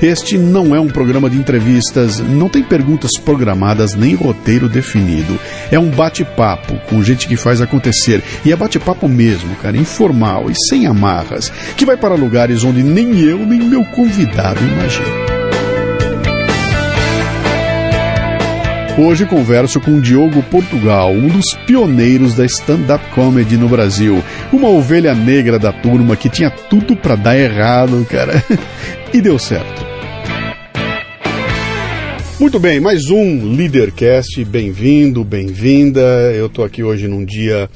Este não é um programa de entrevistas, não tem perguntas programadas nem roteiro definido. É um bate-papo com gente que faz acontecer. E é bate-papo mesmo, cara, informal e sem amarras, que vai para lugares onde nem eu nem meu convidado imaginam. Hoje converso com Diogo Portugal, um dos pioneiros da stand-up comedy no Brasil. Uma ovelha negra da turma que tinha tudo para dar errado, cara. e deu certo. Muito bem, mais um Leadercast. Bem-vindo, bem-vinda. Eu tô aqui hoje num dia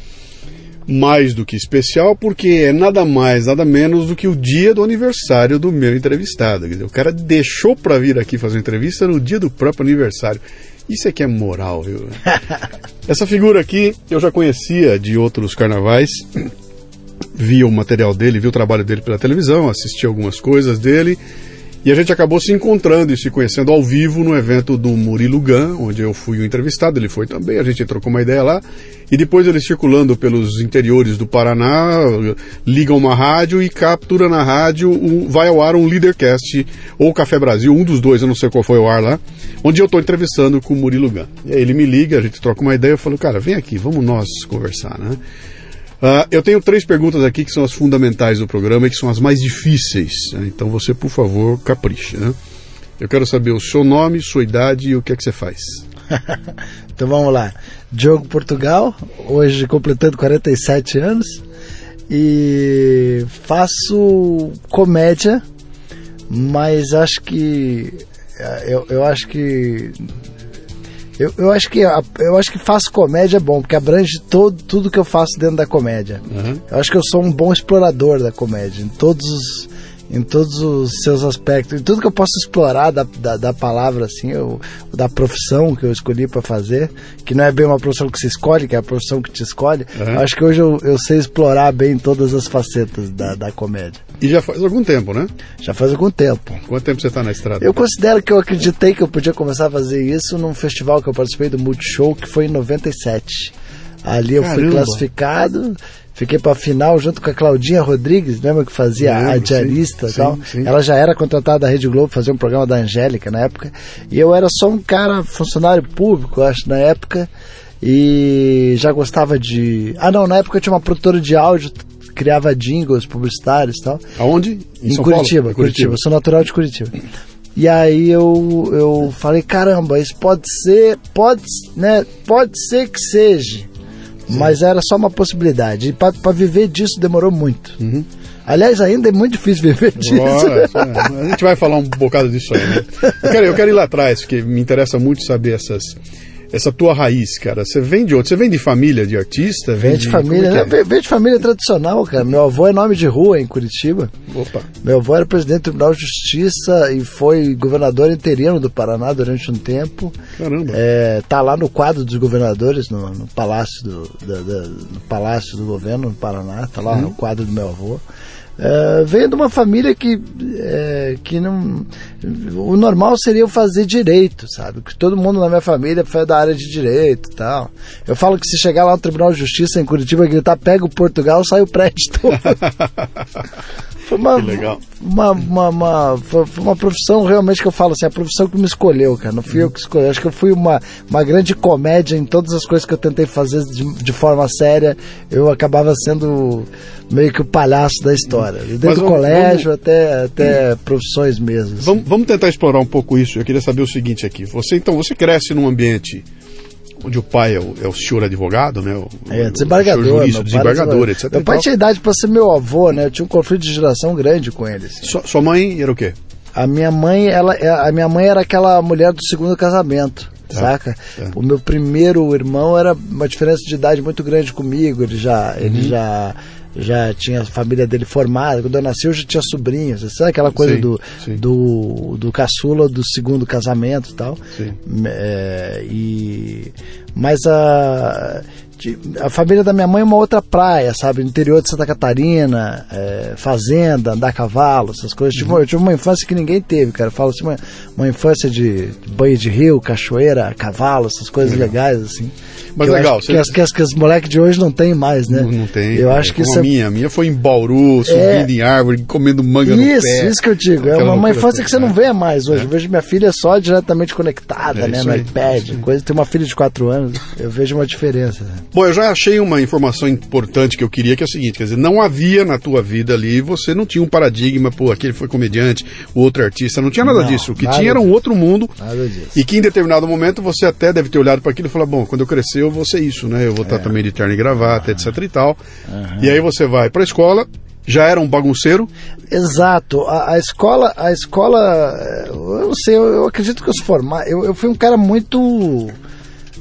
mais do que especial, porque é nada mais, nada menos do que o dia do aniversário do meu entrevistado. o cara deixou para vir aqui fazer entrevista no dia do próprio aniversário. Isso é que é moral, viu? Essa figura aqui eu já conhecia de outros carnavais. Vi o material dele, vi o trabalho dele pela televisão, assisti algumas coisas dele. E a gente acabou se encontrando e se conhecendo ao vivo no evento do Murilo Gun, onde eu fui o entrevistado, ele foi também, a gente trocou uma ideia lá. E depois ele circulando pelos interiores do Paraná, liga uma rádio e captura na rádio, um, vai ao ar um Leadercast ou Café Brasil, um dos dois, eu não sei qual foi o ar lá, onde eu estou entrevistando com o Murilo Gun. E aí ele me liga, a gente troca uma ideia, eu falo, cara, vem aqui, vamos nós conversar, né? Uh, eu tenho três perguntas aqui que são as fundamentais do programa e que são as mais difíceis. Né? Então você, por favor, capricha. Né? Eu quero saber o seu nome, sua idade e o que é que você faz. então vamos lá. Diogo Portugal, hoje completando 47 anos. E faço comédia, mas acho que. Eu, eu acho que eu, eu, acho que, eu acho que faço comédia é bom, porque abrange todo, tudo que eu faço dentro da comédia. Uhum. Eu acho que eu sou um bom explorador da comédia, em todos os, em todos os seus aspectos, em tudo que eu posso explorar da, da, da palavra, assim, eu, da profissão que eu escolhi para fazer, que não é bem uma profissão que se escolhe, que é a profissão que te escolhe. Uhum. Acho que hoje eu, eu sei explorar bem todas as facetas da, da comédia. E já faz algum tempo, né? Já faz algum tempo. Quanto tempo você está na estrada? Eu considero que eu acreditei que eu podia começar a fazer isso num festival que eu participei do Multishow, que foi em 97. Ali eu Caramba. fui classificado Fiquei para final junto com a Claudinha Rodrigues, lembra que fazia Lembro, a diarista sim, e tal? Sim, sim. Ela já era contratada da Rede Globo fazer um programa da Angélica na época. E eu era só um cara, funcionário público, acho, na época. E já gostava de. Ah, não, na época eu tinha uma produtora de áudio, criava jingles publicitários e tal. Aonde? Em, em Curitiba, Curitiba, Curitiba. Eu sou natural de Curitiba. E aí eu, eu falei, caramba, isso pode ser, pode, né, pode ser que seja mas era só uma possibilidade. E para viver disso demorou muito. Uhum. Aliás, ainda é muito difícil viver disso. é. A gente vai falar um bocado disso aí, né? Eu quero, eu quero ir lá atrás, porque me interessa muito saber essas essa tua raiz, cara? Você vem de outro? Você vem de família de artista? Vem, vem de, família, é é? vem de família tradicional, cara. Meu avô é nome de rua em Curitiba. Opa. Meu avô era presidente do Tribunal de Justiça e foi governador interino do Paraná durante um tempo. Caramba. É, tá lá no quadro dos governadores, no, no palácio do, no palácio do governo no Paraná. Tá lá uhum. no quadro do meu avô. Uh, venho de uma família que, é, que não. O normal seria eu fazer direito, sabe? Que todo mundo na minha família foi da área de direito e tal. Eu falo que se chegar lá no Tribunal de Justiça em Curitiba e gritar pega o Portugal, sai o prédio todo. foi uma, legal. Uma, uma, uma, foi uma profissão realmente que eu falo assim, a profissão que me escolheu, cara. Não fui uhum. eu que escolhi. Acho que eu fui uma, uma grande comédia em todas as coisas que eu tentei fazer de, de forma séria. Eu acabava sendo meio que o palhaço da história. Desde Mas, o colégio vamos, até, até profissões mesmo. Assim. Vamos, vamos tentar explorar um pouco isso. Eu queria saber o seguinte aqui. Você então, você cresce num ambiente onde o pai é o, é o senhor advogado, né? O, é, desembargador. O jurista, desembargador, etc. Meu pai tinha idade para ser meu avô, né? Eu tinha um conflito de geração grande com ele. Assim. Sua, sua mãe era o quê? A minha mãe, ela, é, a minha mãe era aquela mulher do segundo casamento. Tá, saca? Tá. O meu primeiro irmão era uma diferença de idade muito grande comigo. Ele já, uhum. ele já já tinha a família dele formada. Quando eu nasci, eu já tinha sobrinhos. Sabe aquela coisa sim, do, sim. do do caçula do segundo casamento e tal. É, e, mas a a família da minha mãe é uma outra praia, sabe? Interior de Santa Catarina, é, fazenda, andar a cavalo, essas coisas. Uhum. Eu tive uma infância que ninguém teve, cara. Eu falo assim, uma, uma infância de banho de rio, cachoeira, cavalo, essas coisas legais, assim. Mas que legal. Que, as, que, as, que os moleques de hoje não tem mais, né? Não, não tem. Eu é, acho que isso a é... minha. A minha foi em Bauru, subindo é... em árvore, comendo manga isso, no pé. Isso, que eu digo. É uma, uma infância que você não vê mais hoje. É. Eu vejo minha filha só diretamente conectada, né? No aí, iPad. Coisa. Tem uma filha de 4 anos. Eu vejo uma diferença. Bom, eu já achei uma informação importante que eu queria, que é a seguinte, quer dizer, não havia na tua vida ali, você não tinha um paradigma, pô, aquele foi comediante, o outro artista, não tinha nada não, disso. O que tinha era um outro mundo. Nada disso. E que em determinado momento você até deve ter olhado para aquilo e falar, bom, quando eu crescer eu vou ser isso, né? Eu vou estar é. também de terno e gravata, uhum. etc e tal. Uhum. E aí você vai para a escola, já era um bagunceiro? Exato. A, a, escola, a escola, eu não sei, eu, eu acredito que eu se formar, eu, eu fui um cara muito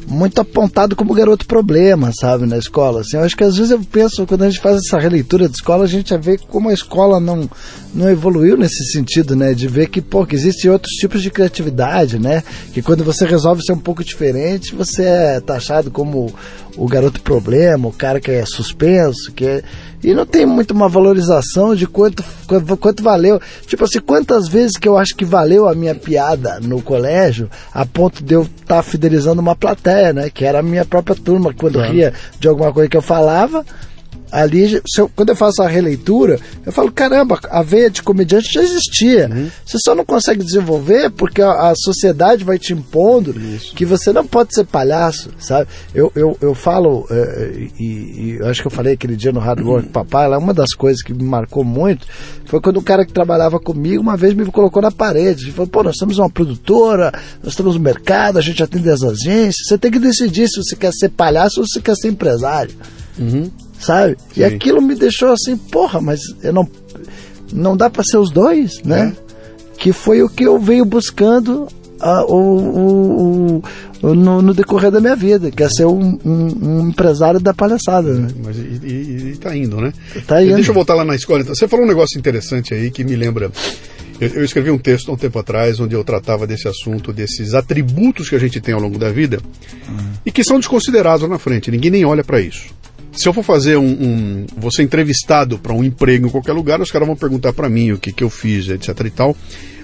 muito apontado como garoto problema, sabe, na escola. Assim, eu acho que às vezes eu penso, quando a gente faz essa releitura de escola, a gente vê como a escola não, não evoluiu nesse sentido, né? De ver que, pô, que existem outros tipos de criatividade, né? Que quando você resolve ser um pouco diferente, você é taxado como o garoto problema, o cara que é suspenso, que é e não tem muito uma valorização de quanto, quanto, quanto valeu. Tipo assim, quantas vezes que eu acho que valeu a minha piada no colégio, a ponto de eu estar tá fidelizando uma plateia, né? Que era a minha própria turma, quando ria de alguma coisa que eu falava, ali, eu, quando eu faço a releitura, eu falo, caramba, a veia de comediante já existia. Uhum. Você só não consegue desenvolver porque a, a sociedade vai te impondo Isso. que você não pode ser palhaço, sabe? Eu, eu, eu falo, é, e, e eu acho que eu falei aquele dia no Hard Work uhum. Papai, lá, uma das coisas que me marcou muito foi quando o cara que trabalhava comigo uma vez me colocou na parede e falou, pô, nós temos uma produtora, nós temos um mercado, a gente atende as agências, você tem que decidir se você quer ser palhaço ou se você quer ser empresário. Uhum sabe? Sim. E aquilo me deixou assim, porra, mas eu não não dá para ser os dois, né? É. Que foi o que eu venho buscando uh, o, o, o, no, no, decorrer da minha vida, que é ser um, um, um empresário da palhaçada. Né? Mas e, e, e, tá indo, né? Tá indo. Deixa eu voltar lá na escola. Então. Você falou um negócio interessante aí que me lembra. Eu, eu escrevi um texto há um tempo atrás onde eu tratava desse assunto, desses atributos que a gente tem ao longo da vida uhum. e que são desconsiderados lá na frente. Ninguém nem olha para isso se eu for fazer um, um vou ser entrevistado para um emprego em qualquer lugar, os caras vão perguntar para mim o que, que eu fiz, etc e tal.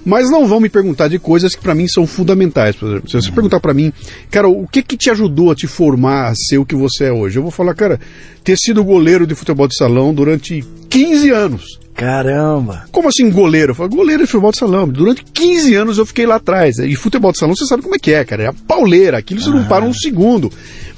Mas não vão me perguntar de coisas que para mim são fundamentais. Por exemplo, se você perguntar para mim, cara, o que que te ajudou a te formar, a ser o que você é hoje? Eu vou falar, cara, ter sido goleiro de futebol de salão durante 15 anos. Caramba! Como assim goleiro? Eu falo, goleiro de futebol de salão. Durante 15 anos eu fiquei lá atrás. E futebol de salão você sabe como é que é, cara. É a pauleira. Aquilo você ah. não para um segundo.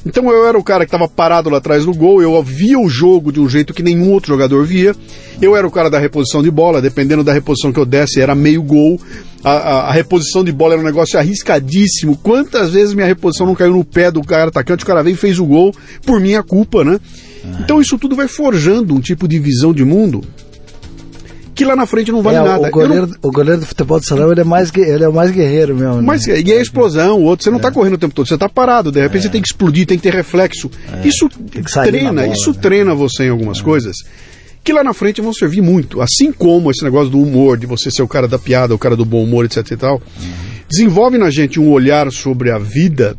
Então eu era o cara que estava parado lá atrás do gol, eu via o jogo de um jeito que nenhum outro jogador via. Eu era o cara da reposição de bola, dependendo da reposição que eu desse, era meio gol. A, a, a, reposição de bola era um negócio arriscadíssimo. Quantas vezes minha reposição não caiu no pé do cara atacante, o cara veio e fez o gol por minha culpa, né? Então isso tudo vai forjando um tipo de visão de mundo que lá na frente não vale é, nada. O goleiro, não... o goleiro do futebol de salão ele é mais, ele é mais guerreiro mesmo. Né? Mas, e é explosão, o outro, você não está é. correndo o tempo todo, você está parado, de repente é. você tem que explodir, tem que ter reflexo. É. Isso treina, bola, isso né? treina você em algumas coisas que lá na frente vão servir muito. Assim como esse negócio do humor, de você ser o cara da piada, o cara do bom humor, etc e tal, uhum. desenvolve na gente um olhar sobre a vida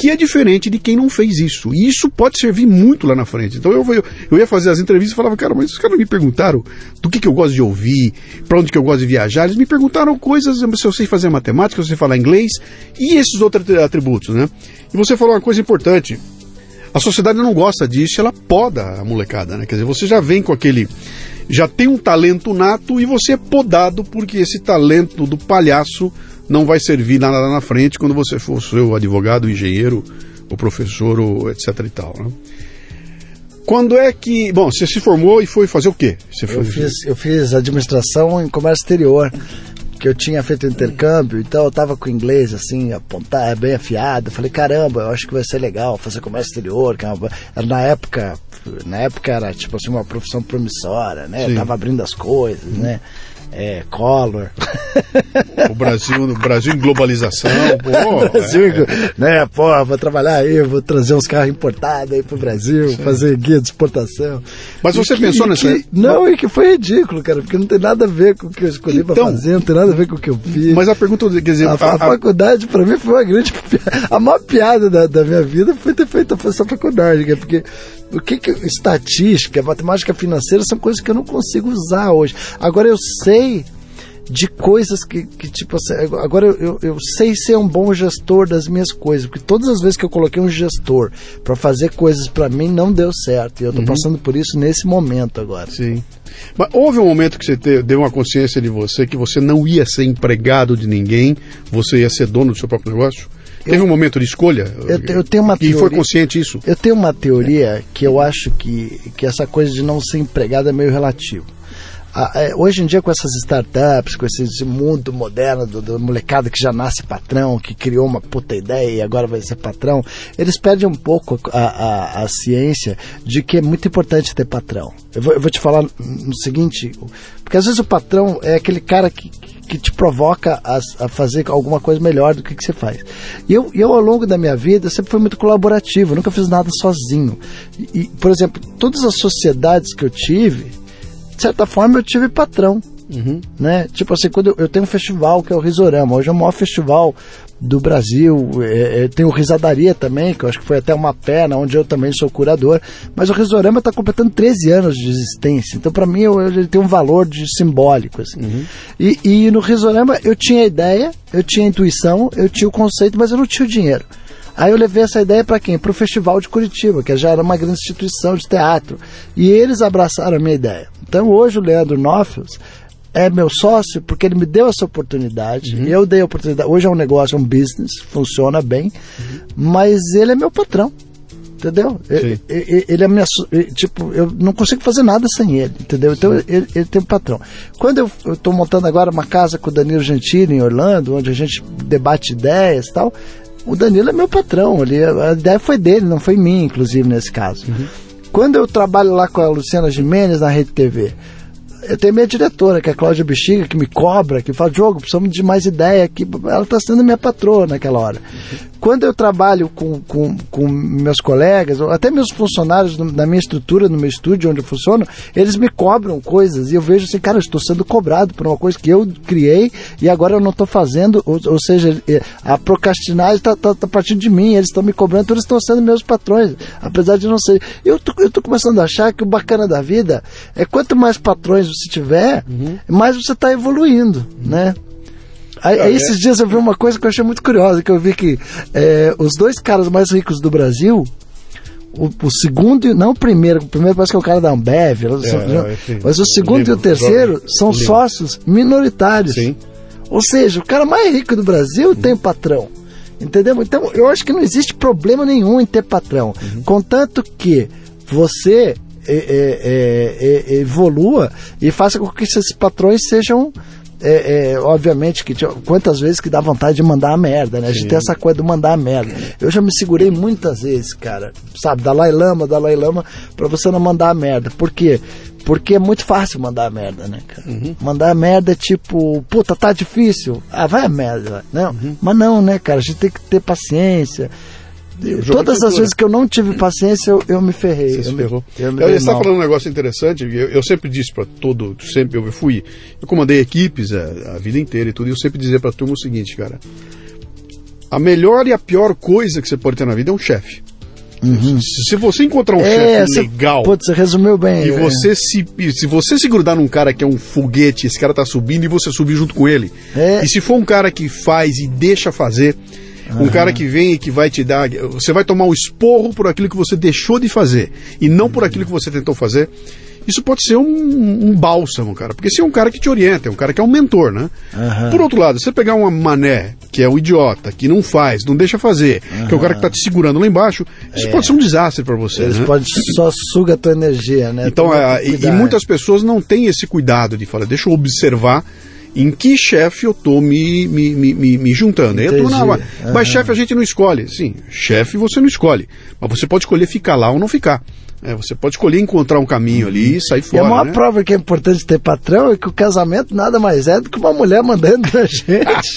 que é diferente de quem não fez isso. E isso pode servir muito lá na frente. Então eu, eu, eu ia fazer as entrevistas e falava, cara, mas os caras me perguntaram do que, que eu gosto de ouvir, para onde que eu gosto de viajar. Eles me perguntaram coisas, se eu sei fazer matemática, se eu sei falar inglês e esses outros atributos, né? E você falou uma coisa importante. A sociedade não gosta disso, ela poda a molecada, né? Quer dizer, você já vem com aquele. Já tem um talento nato e você é podado porque esse talento do palhaço não vai servir nada lá na frente quando você for seu advogado, engenheiro, o professor, ou etc e tal. Né? Quando é que. Bom, você se formou e foi fazer o quê? Você eu, fiz, eu fiz administração em comércio exterior, que eu tinha feito intercâmbio, então eu estava com inglês assim, apontar, bem afiado. Falei, caramba, eu acho que vai ser legal fazer comércio exterior, que é uma, na época, na época era tipo assim, uma profissão promissora, né? Sim. Eu tava abrindo as coisas, né? É, Collor. O Brasil, o Brasil em globalização, pô. Brasil, é. né, pô, vou trabalhar aí, vou trazer uns carros importados aí pro Brasil, Sim. fazer guia de exportação. Mas você que, pensou nessa. Que, não, e que foi ridículo, cara, porque não tem nada a ver com o que eu escolhi então, pra fazer, não tem nada a ver com o que eu fiz. Mas a pergunta, quer dizer. A, a, a faculdade, pra mim, foi uma grande. A maior piada da, da minha vida foi ter feito essa faculdade, porque o que, que estatística, matemática financeira são coisas que eu não consigo usar hoje. Agora eu sei de coisas que, que tipo assim, agora eu, eu, eu, sei ser um bom gestor das minhas coisas, porque todas as vezes que eu coloquei um gestor para fazer coisas para mim não deu certo, e eu tô uhum. passando por isso nesse momento agora. Sim. Mas houve um momento que você te, deu uma consciência de você que você não ia ser empregado de ninguém, você ia ser dono do seu próprio negócio? Eu, Teve um momento de escolha? Eu, eu tenho uma teoria, e foi consciente isso? Eu tenho uma teoria que eu acho que, que essa coisa de não ser empregado é meio relativo. É, hoje em dia, com essas startups, com esse mundo moderno do, do, molecada que já nasce patrão, que criou uma puta ideia e agora vai ser patrão, eles perdem um pouco a, a, a ciência de que é muito importante ter patrão. Eu vou, eu vou, te falar no seguinte, porque às vezes o patrão é aquele cara que, que te provoca a, a fazer alguma coisa melhor do que, que você faz. E eu, eu, ao longo da minha vida, sempre fui muito colaborativo, nunca fiz nada sozinho. E, por exemplo, todas as sociedades que eu tive, de certa forma, eu tive patrão. Uhum. Né? Tipo assim, quando eu, eu, tenho um festival que é o Risorama, hoje é o maior festival do Brasil, é, é, tem o Risadaria também, que eu acho que foi até uma pena, onde eu também sou curador, mas o Risorama está completando 13 anos de existência, então para mim eu, ele tem um valor de simbólico. Assim. Uhum. E, e no Risorama eu tinha a ideia, eu tinha a intuição, eu tinha o conceito, mas eu não tinha o dinheiro. Aí eu levei essa ideia para quem? Para o Festival de Curitiba, que já era uma grande instituição de teatro. E eles abraçaram a minha ideia. Então hoje o Leandro Nófios é meu sócio porque ele me deu essa oportunidade. Uhum. Eu dei a oportunidade. Hoje é um negócio, é um business, funciona bem, uhum. mas ele é meu patrão. Entendeu? Ele, ele, é minha. Tipo, eu não consigo fazer nada sem ele, entendeu? Então ele, ele, tem um patrão. Quando eu estou montando agora uma casa com o Danilo Gentili em Orlando, onde a gente debate ideias e tal, o Danilo é meu patrão, ele, a ideia foi dele, não foi minha, inclusive, nesse caso. Uhum. Quando eu trabalho lá com a Luciana Jimenez na Rede TV, eu tenho minha diretora, que é a Cláudia Bexiga, que me cobra, que fala, Diogo, precisamos de mais ideia aqui. Ela está sendo minha patroa naquela hora. Quando eu trabalho com, com, com meus colegas, ou até meus funcionários na minha estrutura, no meu estúdio onde eu funciono, eles me cobram coisas e eu vejo assim, cara, eu estou sendo cobrado por uma coisa que eu criei e agora eu não estou fazendo, ou, ou, seja, é, a procrastinagem está tá, tá partindo de mim, eles estão me cobrando, então eles estão sendo meus patrões, apesar de não ser. Eu tô, eu tô começando a achar que o bacana da vida é quanto mais patrões você tiver, uhum. mais você está evoluindo, né? Aí, aí, esses dias eu vi uma coisa que eu achei muito curiosa, que eu vi que é, os dois caras mais ricos do Brasil, o, o, segundo, não o primeiro, o primeiro parece que é o cara da Ambev, é, mas o segundo e o terceiro são sócios minoritários. Sim. Ou seja, o cara mais rico do Brasil tem patrão. Entendeu? Então eu acho que não existe problema nenhum em ter patrão. Uhum. Contanto que você é, é, é, evolua e faça com que esses patrões sejam é, é, obviamente que quantas vezes que dá vontade de mandar a merda, né? A gente Sim. tem essa coisa de mandar a merda. Eu já me segurei muitas vezes, cara, sabe, Dalai Lama, Dalai Lama, pra você não mandar a merda. Por quê? Porque é muito fácil mandar a merda, né, cara? Uhum. Mandar a merda é tipo, puta, tá difícil. Ah, vai a merda, né? Uhum. Mas não, né, cara? A gente tem que ter paciência. Todas as vezes que eu não tive paciência, eu, eu me ferrei. Você se ferrou. Eu, eu, está falando um negócio interessante. Eu, eu sempre disse para todo, sempre eu fui, eu comandei equipes a, é, a vida inteira e tudo, e eu sempre dizia para turma o seguinte, cara: a melhor e a pior coisa que você pode ter na vida é um chefe. Uhum. Se você encontrar um é, chefe legal. Putz, você resumiu bem. E é. você se, se você se grudar num cara que é um foguete, esse cara tá subindo e você subir junto com ele. É. E se for um cara que faz e deixa fazer, um cara que vem e que vai te dar. Você vai tomar um esporro por aquilo que você deixou de fazer e não por aquilo que você tentou fazer. Isso pode ser um, um bálsamo, cara. Porque se é um cara que te orienta, é um cara que é um mentor, né? Uhum. Por outro lado, você pegar uma mané, que é o idiota, que não faz, não deixa fazer, uhum. que é o cara que tá te segurando lá embaixo, isso é. pode ser um desastre para você. Isso né? pode só suga a tua energia, né? Então, é, e, e muitas pessoas não têm esse cuidado de falar, deixa eu observar em que chefe eu tô me, me, me, me juntando. Eu tô na. Mas chefe a gente não escolhe. Sim, chefe você não escolhe. Mas você pode escolher ficar lá ou não ficar. É, você pode escolher encontrar um caminho ali e sair fora. E a maior né? prova que é importante ter patrão é que o casamento nada mais é do que uma mulher mandando na gente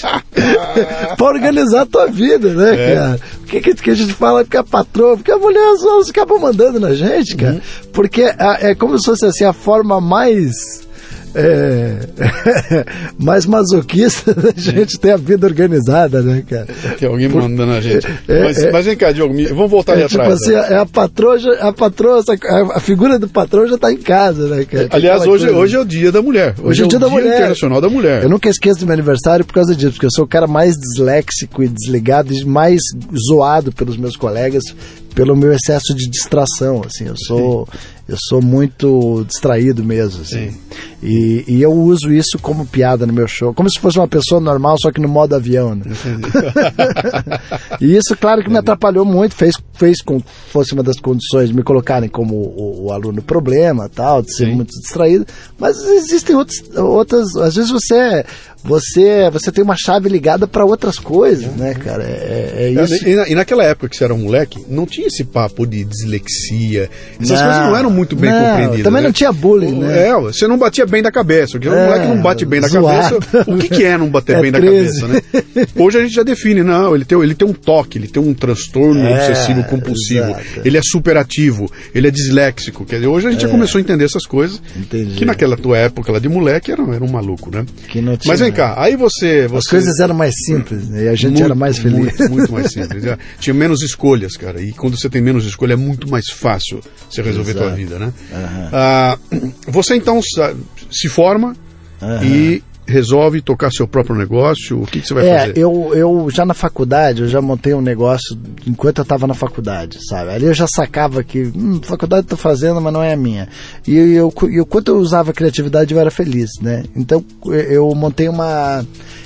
pra organizar a tua vida, né, é. cara? Por que, que, a gente fala que é patrão? Porque a mulher só acaba mandando na gente, cara. Uhum. Porque é, é como se fosse assim, a forma mais é, mais masoquista da gente ter a vida organizada, né, cara? Tem alguém Por, mandando a gente. É, mas, é, mas vem cá, Diogo, vamos voltar é, ali tipo atrás. Assim, né? a patroa, a patroa, a figura do patrão já está em casa, né, cara? Aliás, hoje, hoje é o dia da mulher. Hoje, hoje é o dia, da mulher. Internacional da Mulher. Eu nunca esqueço do meu aniversário por causa disso, porque eu sou o cara mais disléxico e desligado e mais zoado pelos meus colegas pelo meu excesso de distração, assim, eu sou eu sou muito distraído mesmo, assim. E, e, eu uso isso como piada no meu show, como se fosse uma pessoa normal, só que no modo avião. Né? e isso, claro, que me atrapalhou muito, fez, fez com que fosse uma das condições de me colocarem como o, o aluno problema, tal, de ser Sim. muito distraído. Mas existem outros, outras, às vezes você você você tem uma chave ligada para outras coisas, né, cara? É, é, é isso. E, e, naquela época que você era um moleque, não tinha esse papo de dislexia. Essas não, coisas não eram muito bem não, compreendidas. Também né? não tinha bullying, né? É, você não batia bem da cabeça. Porque é, o moleque não bate bem da cabeça. O que, que é não bater é bem 13. da cabeça, né? Hoje a gente já define, não, ele tem, ele tem um toque, ele tem um transtorno é, obsessivo compulsivo, exato. ele é superativo, ele é disléxico. Quer dizer, hoje a gente já é. começou a entender essas coisas. Entendi. Que naquela tua época lá de moleque era, era um maluco, né? Mas vem cá, aí você, você. As coisas eram mais simples, né? E a gente muito, era mais feliz. Muito, muito mais simples. Tinha menos escolhas, cara. E quando você tem menos escolha, é muito mais fácil você resolver Exato. tua vida, né? Uhum. Ah, você então se forma uhum. e resolve tocar seu próprio negócio? O que, que você vai é, fazer? Eu, eu já na faculdade, eu já montei um negócio enquanto eu estava na faculdade, sabe? Ali eu já sacava que, hum, faculdade estou fazendo, mas não é a minha. E eu, eu, quando eu usava a criatividade, eu era feliz, né? Então eu montei uma.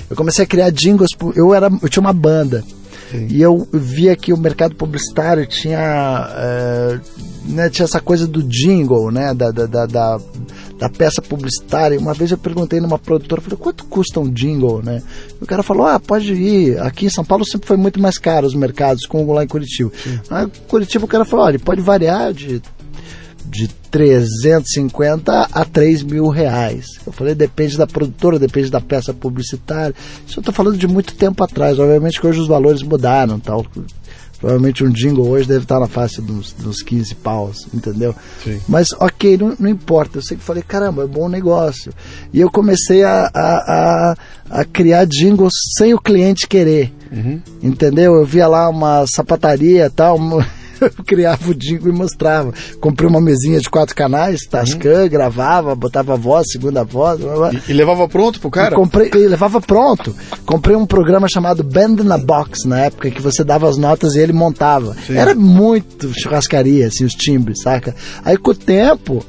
Eu comecei a criar jingles, eu, era, eu tinha uma banda. Sim. E eu via que o mercado publicitário tinha, é, né, tinha essa coisa do jingle, né, da, da, da, da, da peça publicitária. Uma vez eu perguntei numa produtora, falei, quanto custa um jingle, né? E o cara falou, ah, pode ir. Aqui em São Paulo sempre foi muito mais caro os mercados, como lá em Curitiba. Lá em Curitiba o cara falou, olha, pode variar de de 350 a 3 mil reais. Eu falei, depende da produtora, depende da peça publicitária. Isso eu estou falando de muito tempo atrás. Obviamente que hoje os valores mudaram. Tal. Provavelmente um jingle hoje deve estar na face dos, dos 15 paus, entendeu? Sim. Mas ok, não, não, importa. Eu sei que falei, caramba, é bom negócio. E eu comecei a, a, a, a criar jingles sem o cliente querer. Uhum. Entendeu? Eu via lá uma sapataria e tal. eu criava o jingle e mostrava. Comprei uma mesinha de quatro canais, Tascam, uhum. gravava, botava voz, segunda voz. E, e, levava pronto pro cara? E comprei, e levava pronto. Comprei um programa chamado Band na Box, na época, que você dava as notas e ele montava. Sim. Era muito churrascaria, assim, os timbres, saca? Aí com o tempo,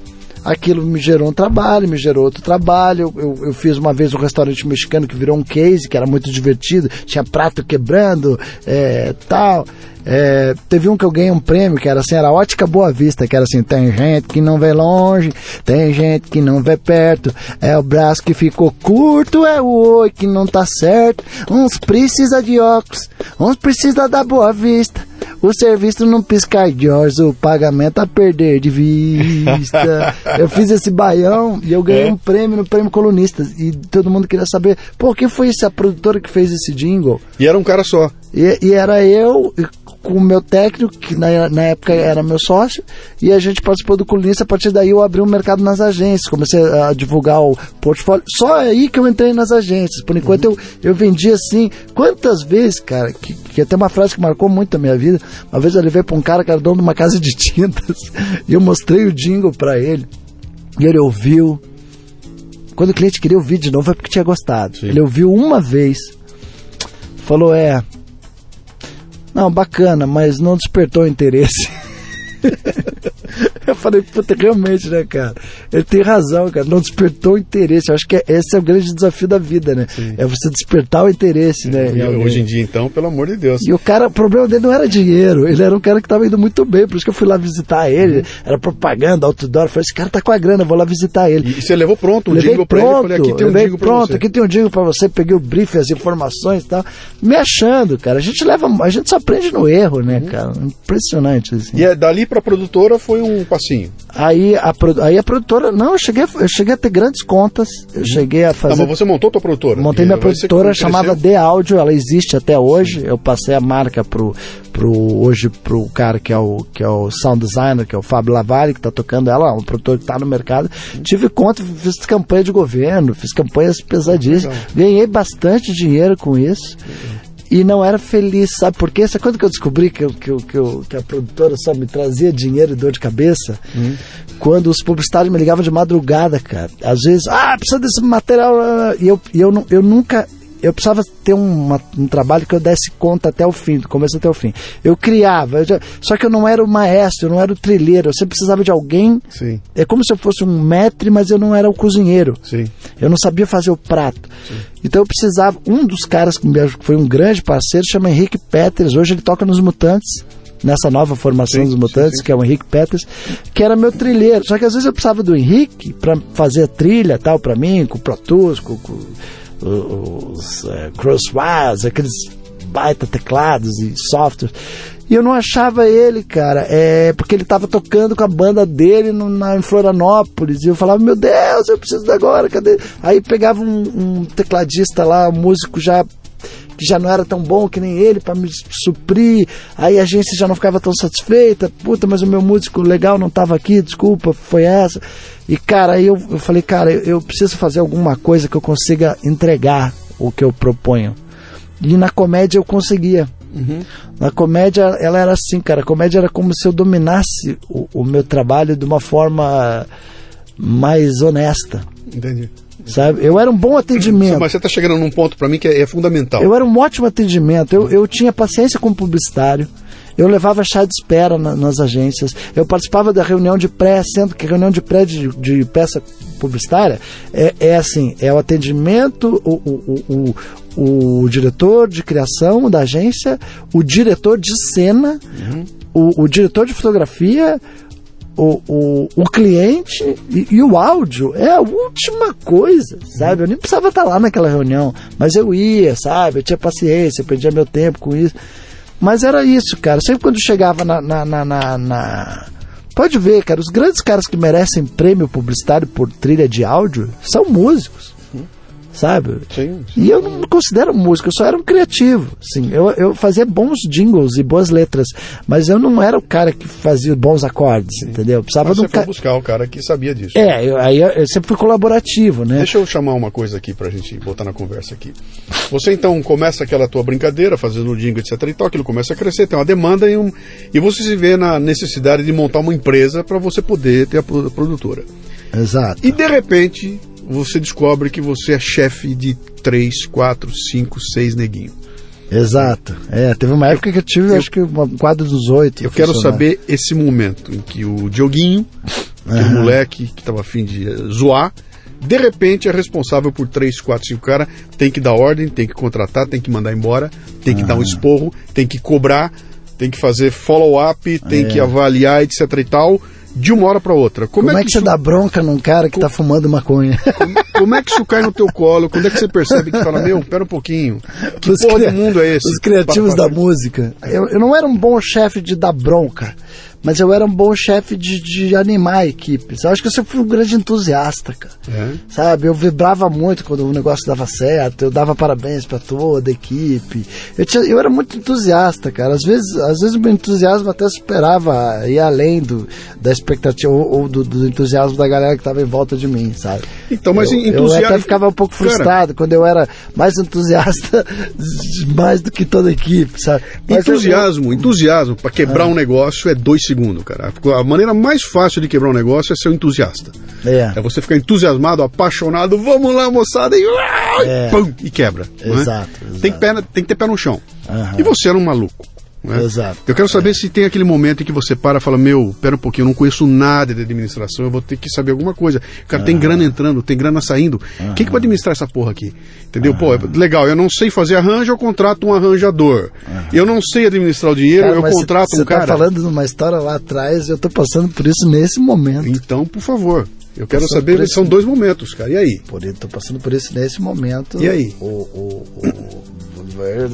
aquilo me gerou um trabalho, me gerou outro trabalho. Eu, eu, fiz uma vez um restaurante mexicano que virou um case, que era muito divertido, tinha prato quebrando, é, tal. É, teve um que eu ganhei um prêmio que era assim, era Ótica Boa Vista, que era assim, tem gente que não vê longe, tem gente que não vê perto, é o braço que ficou curto, é o oi que não tá certo, uns precisa de óculos, uns precisa da Boa Vista, o serviço não piscar de olhos, o pagamento a perder de vista. eu fiz esse baião e eu ganhei é. um prêmio no Prêmio Colunistas. E todo mundo queria saber, por que foi essa produtora que fez esse jingle? E era um cara só. E, e era eu com o meu técnico, que na, na época era meu sócio, e a gente participou do Colunista. A partir daí eu abri um mercado nas agências, comecei a divulgar o portfólio. Só aí que eu entrei nas agências. Por enquanto uhum. eu, eu vendi assim. Quantas vezes, cara, que, que até uma frase que marcou muito a minha vida. Uma vez eu levei para um cara que era dono de uma casa de tintas, e eu mostrei o jingle para ele, e ele ouviu. Quando o cliente queria ouvir de novo, é porque tinha gostado. Sim. Ele ouviu uma vez, falou: É, não, bacana, mas não despertou interesse. eu falei, puta, realmente, né, cara? Ele tem razão, cara. Não despertou interesse. Eu acho que é, esse é o grande desafio da vida, né? Sim. É você despertar o interesse, né? E hoje em dia, então, pelo amor de Deus. E o cara, o problema dele não era dinheiro. Ele era um cara que estava indo muito bem. Por isso que eu fui lá visitar ele. Uhum. Era propaganda, outdoor. Eu falei, esse cara tá com a grana, vou lá visitar ele. E você levou pronto um Levei jingle pronto, pra ele? Falei, aqui tem um jingle pronto, você. aqui tem um jingle pra você. Peguei o brief, as informações e tal. Me achando, cara. A gente leva, a gente só aprende no erro, né, uhum. cara? Impressionante, assim. E é, dali pra produtora foi um passinho? Aí a, aí a produtora, não, eu cheguei, eu cheguei a ter grandes contas, eu uhum. cheguei a fazer... Não, mas você montou tua produtora? Montei minha produtora, chamava The Audio, ela existe até hoje, Sim. eu passei a marca pro, pro, hoje pro cara que é, o, que é o sound designer, que é o Fábio Lavalle, que tá tocando ela, um produtor que tá no mercado, uhum. tive conta, fiz campanha de governo, fiz campanhas pesadíssimas, ganhei bastante dinheiro com isso, uhum e não era feliz, sabe por quê? Sabe quando que eu descobri que, eu, que, eu, que, eu, que, a produtora só me trazia dinheiro e dor de cabeça? Hum. Quando os publicitários me ligavam de madrugada, cara. Às vezes, ah, precisa desse material. E eu, e eu, eu nunca eu precisava ter uma, um trabalho que eu desse conta até o fim, do começo até o fim. Eu criava, eu já, só que eu não era o maestro, eu não era o trilheiro, eu sempre precisava de alguém. Sim. É como se eu fosse um maître, mas eu não era o cozinheiro. Sim. Eu não sabia fazer o prato. Sim. Então eu precisava. Um dos caras que foi um grande parceiro chama Henrique Peters, hoje ele toca nos Mutantes nessa nova formação sim, dos Mutantes, sim, sim. que é o Henrique Peters, que era meu trilheiro. Só que às vezes eu precisava do Henrique para fazer a trilha tal para mim, com o Pro Tools, com, com os é, crosswires, aqueles baita teclados e softwares. E eu não achava ele, cara, é porque ele estava tocando com a banda dele no, na, em Florianópolis. E eu falava, meu Deus, eu preciso agora, cadê? Aí pegava um, um tecladista lá, um músico já que já não era tão bom que nem ele para me suprir. Aí a agência já não ficava tão satisfeita. Puta, mas o meu músico legal não estava aqui, desculpa, foi essa. E cara, aí eu, eu falei, cara, eu, eu preciso fazer alguma coisa que eu consiga entregar o que eu proponho. E na comédia eu conseguia. Uhum. Na comédia, ela era assim, cara. A comédia era como se eu dominasse o, o meu trabalho de uma forma mais honesta. Entendi sabe? Eu era um bom atendimento. Mas você está chegando num ponto para mim que é, é, fundamental. Eu era um ótimo atendimento. Eu, eu tinha paciência com o publicitário. Eu levava chá de espera na, nas agências. Eu participava da reunião de pré, sendo que reunião de pré de, de peça publicitária é, é assim: é o atendimento, o, o, o, o, diretor de criação da agência, o diretor de cena, uhum. o, o diretor de fotografia, o, o, o cliente e, e, o áudio é a última coisa, sabe? Eu nem precisava estar lá naquela reunião, mas eu ia, sabe? Eu tinha paciência, eu perdia meu tempo com isso. Mas era isso, cara. Sempre quando chegava na, na, na, na, na... Pode ver, cara, os grandes caras que merecem prêmio publicitário por trilha de áudio são músicos sabe? Sim, sim, E eu não me considero músico, eu só era um criativo. Sim, eu, eu fazia bons jingles e boas letras, mas eu não era o cara que fazia bons acordes, sim. entendeu? Eu precisava mas você ca... buscar o cara que sabia disso. É, eu, aí eu, eu, sempre fui colaborativo, né? Deixa eu chamar uma coisa aqui pra gente botar na conversa aqui. Você então começa aquela tua brincadeira, fazendo o jingle, etc e tal, aquilo começa a crescer, tem uma demanda e, um, e você se vê na necessidade de montar uma empresa para você poder ter a produtora. Exato. E de repente você descobre que você é chefe de três, quatro, cinco, seis neguinhos. Exato. É, teve uma época que eu tive, eu, acho que um quadro dos oito. Eu quero saber esse momento em que o Dioguinho, aquele uhum. moleque que estava afim de zoar, de repente é responsável por três, quatro, cinco caras, tem que dar ordem, tem que contratar, tem que mandar embora, tem que uhum. dar um esporro, tem que cobrar, tem que fazer follow-up, tem é. que avaliar, etc e tal de uma hora para outra. Como, como é, que, que isso... você dá bronca num cara que está fumando maconha? Como, como, é que isso cai no teu colo? Quando é que você percebe que fala, meu, pera um pouquinho, que os porra cri... do mundo é esse? Os criativos da música. Eu, eu não era um bom chefe de dar bronca mas eu era um bom chefe de, de animar a equipe. Eu acho que eu sempre fui um grande entusiasta, cara. É. Sabe? Eu vibrava muito quando o negócio dava certo, eu dava parabéns para toda a equipe. Eu, tinha, eu era muito entusiasta, cara. Às vezes, às vezes o meu entusiasmo até superava, ia além do, da expectativa ou, ou do, do, entusiasmo da galera que estava em volta de mim, sabe? Então, mas eu, entusiasmo... eu até ficava um pouco frustrado cara... quando eu era mais entusiasta mais do que toda a equipe, sabe? Mas entusiasmo, eu... entusiasmo para quebrar ah. um negócio é dois segundo, cara. A maneira mais fácil de quebrar um negócio é ser um entusiasta. É. É você ficar entusiasmado, apaixonado, vamos lá, moçada, e, é. pum, e quebra. Exato, é? exato. Tem, pé, tem que ter pé no chão. Uhum. E você era um maluco. Né? Exato. Eu quero saber é. se tem aquele momento em que você para e fala, meu, pera um pouquinho, eu não conheço nada de administração, eu vou ter que saber alguma coisa. O cara tem grana entrando, tem grana saindo. Quem que vai administrar essa porra aqui? Entendeu? Pô, legal, eu não sei fazer arranjo, eu contrato um arranjador. Eu não sei administrar o dinheiro, cara, eu contrato um cara. Você tá falando de uma história lá atrás, eu tô passando por isso nesse momento. Então, por favor. Eu quero saber, esse... são dois momentos, cara. E aí? Por, tô passando por isso nesse momento. E aí? O, o, o,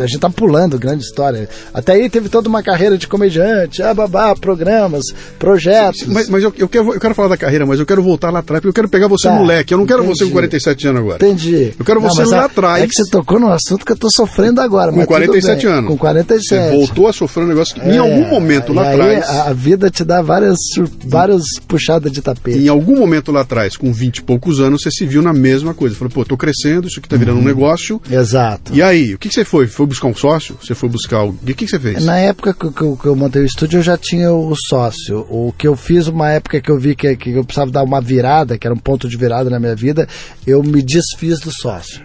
a gente tá pulando grande história. Até aí teve toda uma carreira de comediante, ah, babá, programas, projetos. Sim, mas, mas eu, eu, quero, eu quero falar da carreira, mas eu quero voltar lá atrás, porque eu quero pegar você tá, moleque. Eu não quero entendi. você com 47 anos agora. Entendi. Eu quero não, você lá é, atrás. É que você tocou num assunto que eu tô sofrendo agora. Com 47 anos. Com 47. Você voltou a sofrer um negócio que é, em algum momento lá atrás. A, a vida te dá várias, várias puxadas de tapete. Em algum momento lá atrás, com 20 e poucos anos, você se viu na mesma coisa. Falou, pô, tô crescendo, isso aqui tá virando uhum. um negócio. Exato. E aí, o que, que você foi? Foi buscar um sócio? Você foi buscar o. O que, que você fez? Na época que, que, eu, que, eu montei o estúdio, eu já tinha o sócio. O que eu fiz, uma época que eu vi que, que eu precisava dar uma virada, que era um ponto de virada na minha vida, eu me desfiz do sócio.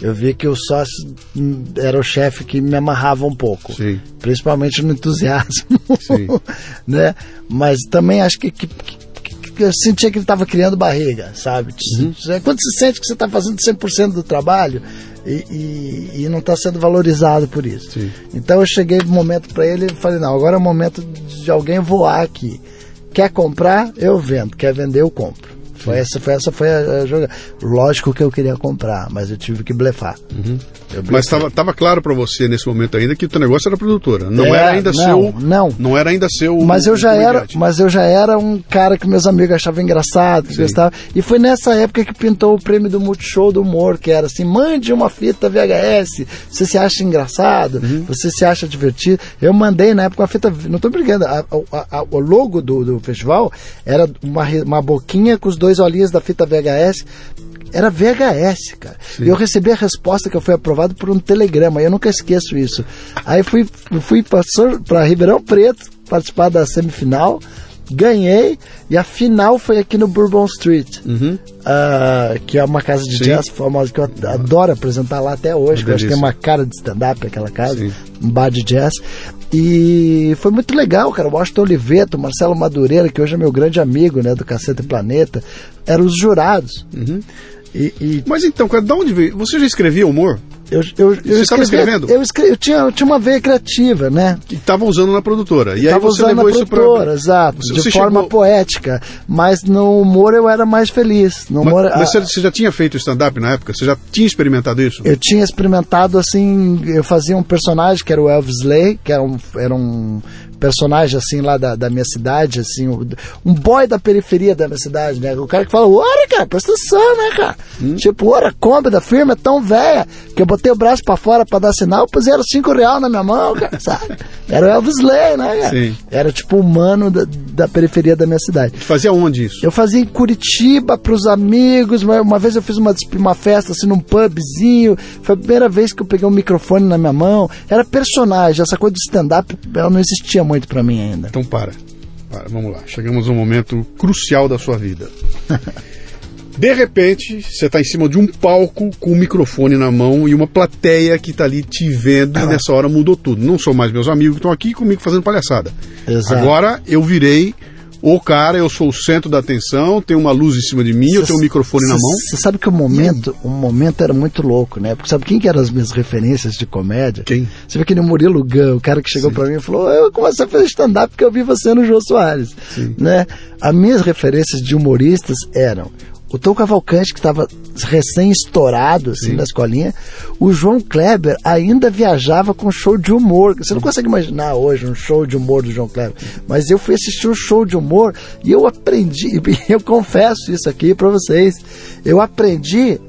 Eu vi que o sócio era o chefe que me amarrava um pouco. Sim. Principalmente no entusiasmo. Sim. né? Mas também acho que, que eu sentia que ele estava criando barriga, sabe? Uhum. Quando você sente que você está fazendo 100% do trabalho, e, e, e não está sendo valorizado por isso. Sim. Então eu cheguei no momento para ele e falei, não, agora é o momento de alguém voar aqui. Quer comprar, eu vendo. Quer vender, eu compro. Foi essa, foi essa foi a, a jogada. Lógico que eu queria comprar, mas eu tive que blefar. Uhum. Mas estava claro para você nesse momento ainda que o teu negócio era produtora. Não é, era ainda não, seu. Não. Não era ainda seu. Mas eu já era, mas eu já era um cara que meus amigos achavam engraçado, que gostava. E foi nessa época que pintou o prêmio do Multishow do Humor, que era assim: mande uma fita VHS. Você se acha engraçado? Uhum. Você se acha divertido? Eu mandei na época uma fita. Não estou brincando. A, a, a, o logo do, do festival era uma, uma boquinha com os dois dois olhinhos da fita VHS. Era VHS, cara. Sim. E eu recebi a resposta que eu fui aprovado por um telegrama. Eu nunca esqueço isso. Aí fui, fui para Ribeirão Preto participar da semifinal ganhei e a final foi aqui no Bourbon Street, uhum. uh, que é uma casa de Sim. jazz famosa que eu adoro apresentar lá até hoje, que eu acho que é uma cara de stand-up aquela casa, Sim. um bar de jazz. E foi muito legal, cara. O Washington Oliveto, Marcelo Madureira, que hoje é meu grande amigo, né, do Cacete Planeta, eram os jurados. Uhum. E, e... Mas então, cara, de onde veio? Você já escrevia humor? Eu, eu, eu estava escrevendo? Eu, eu, tinha, eu tinha uma veia criativa, né? Que estava usando na produtora. E aí você usando levou na isso produtora, pra... exato. Você, de você forma chegou... poética. Mas no humor eu era mais feliz. No humor, mas, mas você já tinha feito stand-up na época? Você já tinha experimentado isso? Eu tinha experimentado, assim... Eu fazia um personagem que era o Elvis Lay, que era um, era um personagem assim lá da, da minha cidade, assim, um boy da periferia da minha cidade, né? O cara que fala, ora, cara, presta atenção, né, cara? Hum. Tipo, ora, a Kombi da firma é tão velha que eu botei o braço pra fora pra dar sinal, puseram cinco real na minha mão, cara, sabe? Era o Elvis Lay, né, cara? Sim. Era tipo humano da, da periferia da minha cidade. Fazia onde isso? Eu fazia em Curitiba pros amigos, uma, uma vez eu fiz uma, uma festa assim num pubzinho, foi a primeira vez que eu peguei um microfone na minha mão, era personagem, essa coisa de stand-up, ela não existia muito muito para mim ainda. Então para. para. Vamos lá. Chegamos a um momento crucial da sua vida. De repente, você está em cima de um palco com um microfone na mão e uma plateia que está ali te vendo e nessa hora mudou tudo. Não são mais meus amigos que estão aqui comigo fazendo palhaçada. Exato. Agora eu virei o cara, eu sou o centro da atenção, tem uma luz em cima de mim, cê, eu tenho um microfone na mão. Você sabe que o momento, o momento era muito louco, né? Porque sabe quem que eram as minhas referências de comédia? Quem? Você vê que no Murilo Gun, o cara que chegou para mim e falou: "Eu comecei a fazer stand-up porque eu vi você no João Soares", Sim. né? As minhas referências de humoristas eram o Tom Cavalcante, que estava recém-estourado assim, Sim. na escolinha, o João Kleber ainda viajava com show de humor. Você não consegue imaginar hoje um show de humor do João Kleber. Mas eu fui assistir um show de humor e eu aprendi, eu confesso isso aqui para vocês, eu aprendi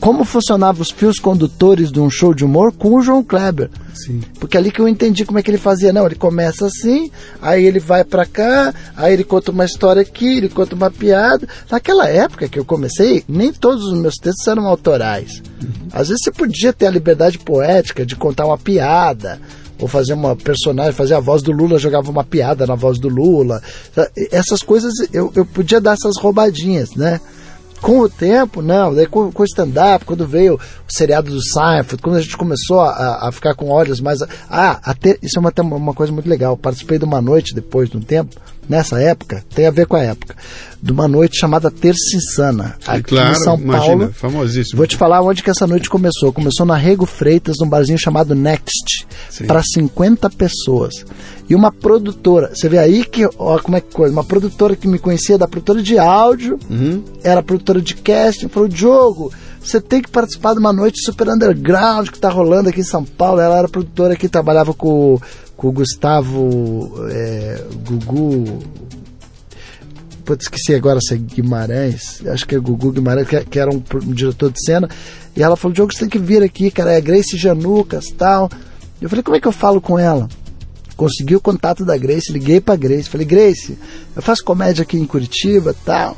como funcionavam os fios condutores de um show de humor com o João Kleber. Sim. Porque ali que eu entendi como é que ele fazia. Não, ele começa assim, aí ele vai para cá, aí ele conta uma história aqui, ele conta uma piada. Naquela época que eu comecei, nem todos os meus textos eram autorais. Uhum. Às vezes você podia ter a liberdade poética de contar uma piada, ou fazer uma personagem, fazer a voz do Lula, jogava uma piada na voz do Lula. Essas coisas eu, eu podia dar essas roubadinhas, né? Com o tempo, não. Daí com, com o stand-up, quando veio o seriado do Seinfeld, quando a gente começou a, a ficar com olhos mais. Ah, até, isso é uma, uma coisa muito legal. Participei de uma noite depois de um tempo, nessa época, tem a ver com a época, de uma noite chamada Terça Insana, aqui claro, em São imagina, Paulo. famosíssimo. Vou te falar onde que essa noite começou. Começou na Rego Freitas, num barzinho chamado Next, para 50 pessoas. E uma produtora, você vê aí que, ó, como é que coisa, uma produtora que me conhecia da produtora de áudio, Uhum. era produtora de casting, falou: Diogo, você tem que participar de uma noite super underground que tá rolando aqui em São Paulo. Ela era produtora que trabalhava com, com o Gustavo é, Gugu. Putz, esqueci agora se é Guimarães, acho que é Gugu Guimarães, que, que era um, um diretor de cena. E ela falou: Diogo, você tem que vir aqui, cara, é Grace Janucas tal. Eu falei: como é que eu falo com ela? consegui o contato da Grace, liguei pra Grace, falei, Grace, eu faço comédia aqui em Curitiba tal.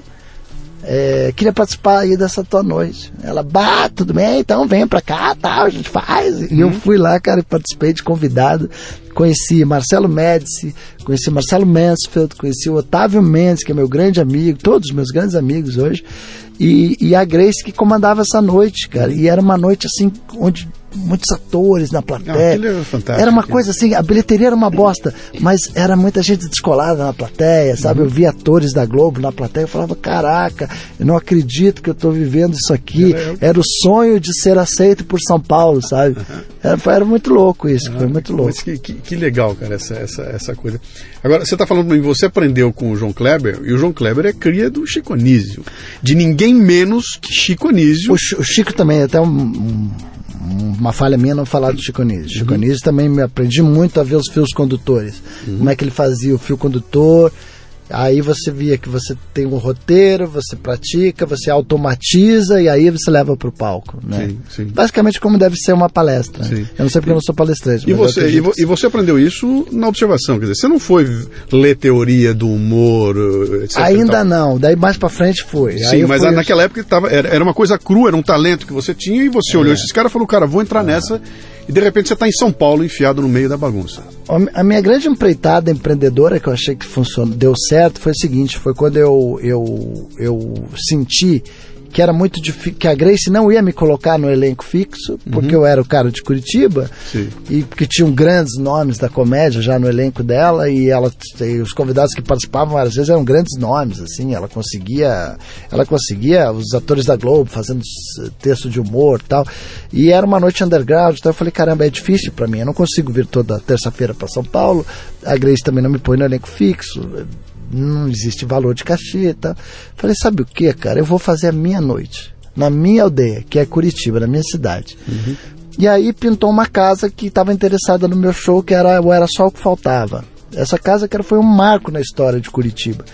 É, queria participar aí dessa tua noite. Ela, bah, tudo bem, então vem pra cá, tal, a gente faz. E eu fui lá, cara, e participei de convidado. Conheci Marcelo Médici, conheci Marcelo Mansfield, conheci o Otávio Mendes, que é meu grande amigo, todos os meus grandes amigos hoje. E, e a Grace que comandava essa noite, cara. E era uma noite assim, onde muitos atores na plateia. aquilo era fantástico, Era uma coisa assim, a bilheteria era uma bosta, mas era muita gente descolada na plateia, sabe? Uhum. Eu via atores da Globo na plateia, eu falava, caraca, eu não acredito que eu tô vivendo isso aqui. Era. Era o sonho de ser aceito por São Paulo, sabe? Era, era muito louco isso, foi muito louco. Mas que, que, que legal, cara, essa, essa, essa coisa. Agora, você está falando pra mim, você aprendeu com o João Kleber, e o João Kleber é cria do Chico Anísio. De ninguém menos que Chico Anísio. O, Chi- o Chico também, até um- um- uma falha minha não falar do Chico Anísio. Uhum. Chico Anísio também me aprendi muito a ver os fios condutores. Uhum. Como é que ele fazia o fio condutor. Aí você via que você tem um roteiro, você pratica, você automatiza e aí você leva para o palco. Né? Sim, sim. Basicamente como deve ser uma palestra. Sim. Eu não sei porque eu não sou palestrante. E você, e, vo- e você aprendeu isso na observação, quer dizer, você não foi ler teoria do humor, eh, etc. e Ainda não, daí mais pra frente foi. Sim, mas naquela época tava, era, era uma coisa crua, era um talento que você tinha e você olhou esses caras e falou, cara, vou entrar nessa e de repente você está em São Paulo enfiado no meio da bagunça. A minha grande empreitada empreendedora que eu achei que funcionou, deu certo foi o seguinte, foi quando eu, eu, eu senti que era muito difícil, que a Grace não ia me colocar no elenco fixo, porque eu era o cara de Curitiba, Sim. e porque tinham grandes nomes da comédia já no elenco dela, e ela e os convidados que participavam às vezes eram grandes nomes, assim, ela conseguia, ela conseguia os atores da Globo fazendo texto de humor e tal, e era uma noite underground, então eu falei, caramba, é difícil pra mim, eu não consigo vir toda terça-feira para São Paulo, a Grace também não me põe no elenco fixo, não existe valor de cachê e tal. Falei, sabe o que, cara? Eu vou fazer a minha noite, na minha aldeia, que é Curitiba, na minha cidade. E aí pintou uma casa que estava interessada no meu show, que era, era só o que faltava. Essa casa que era, foi um marco na história de Curitiba.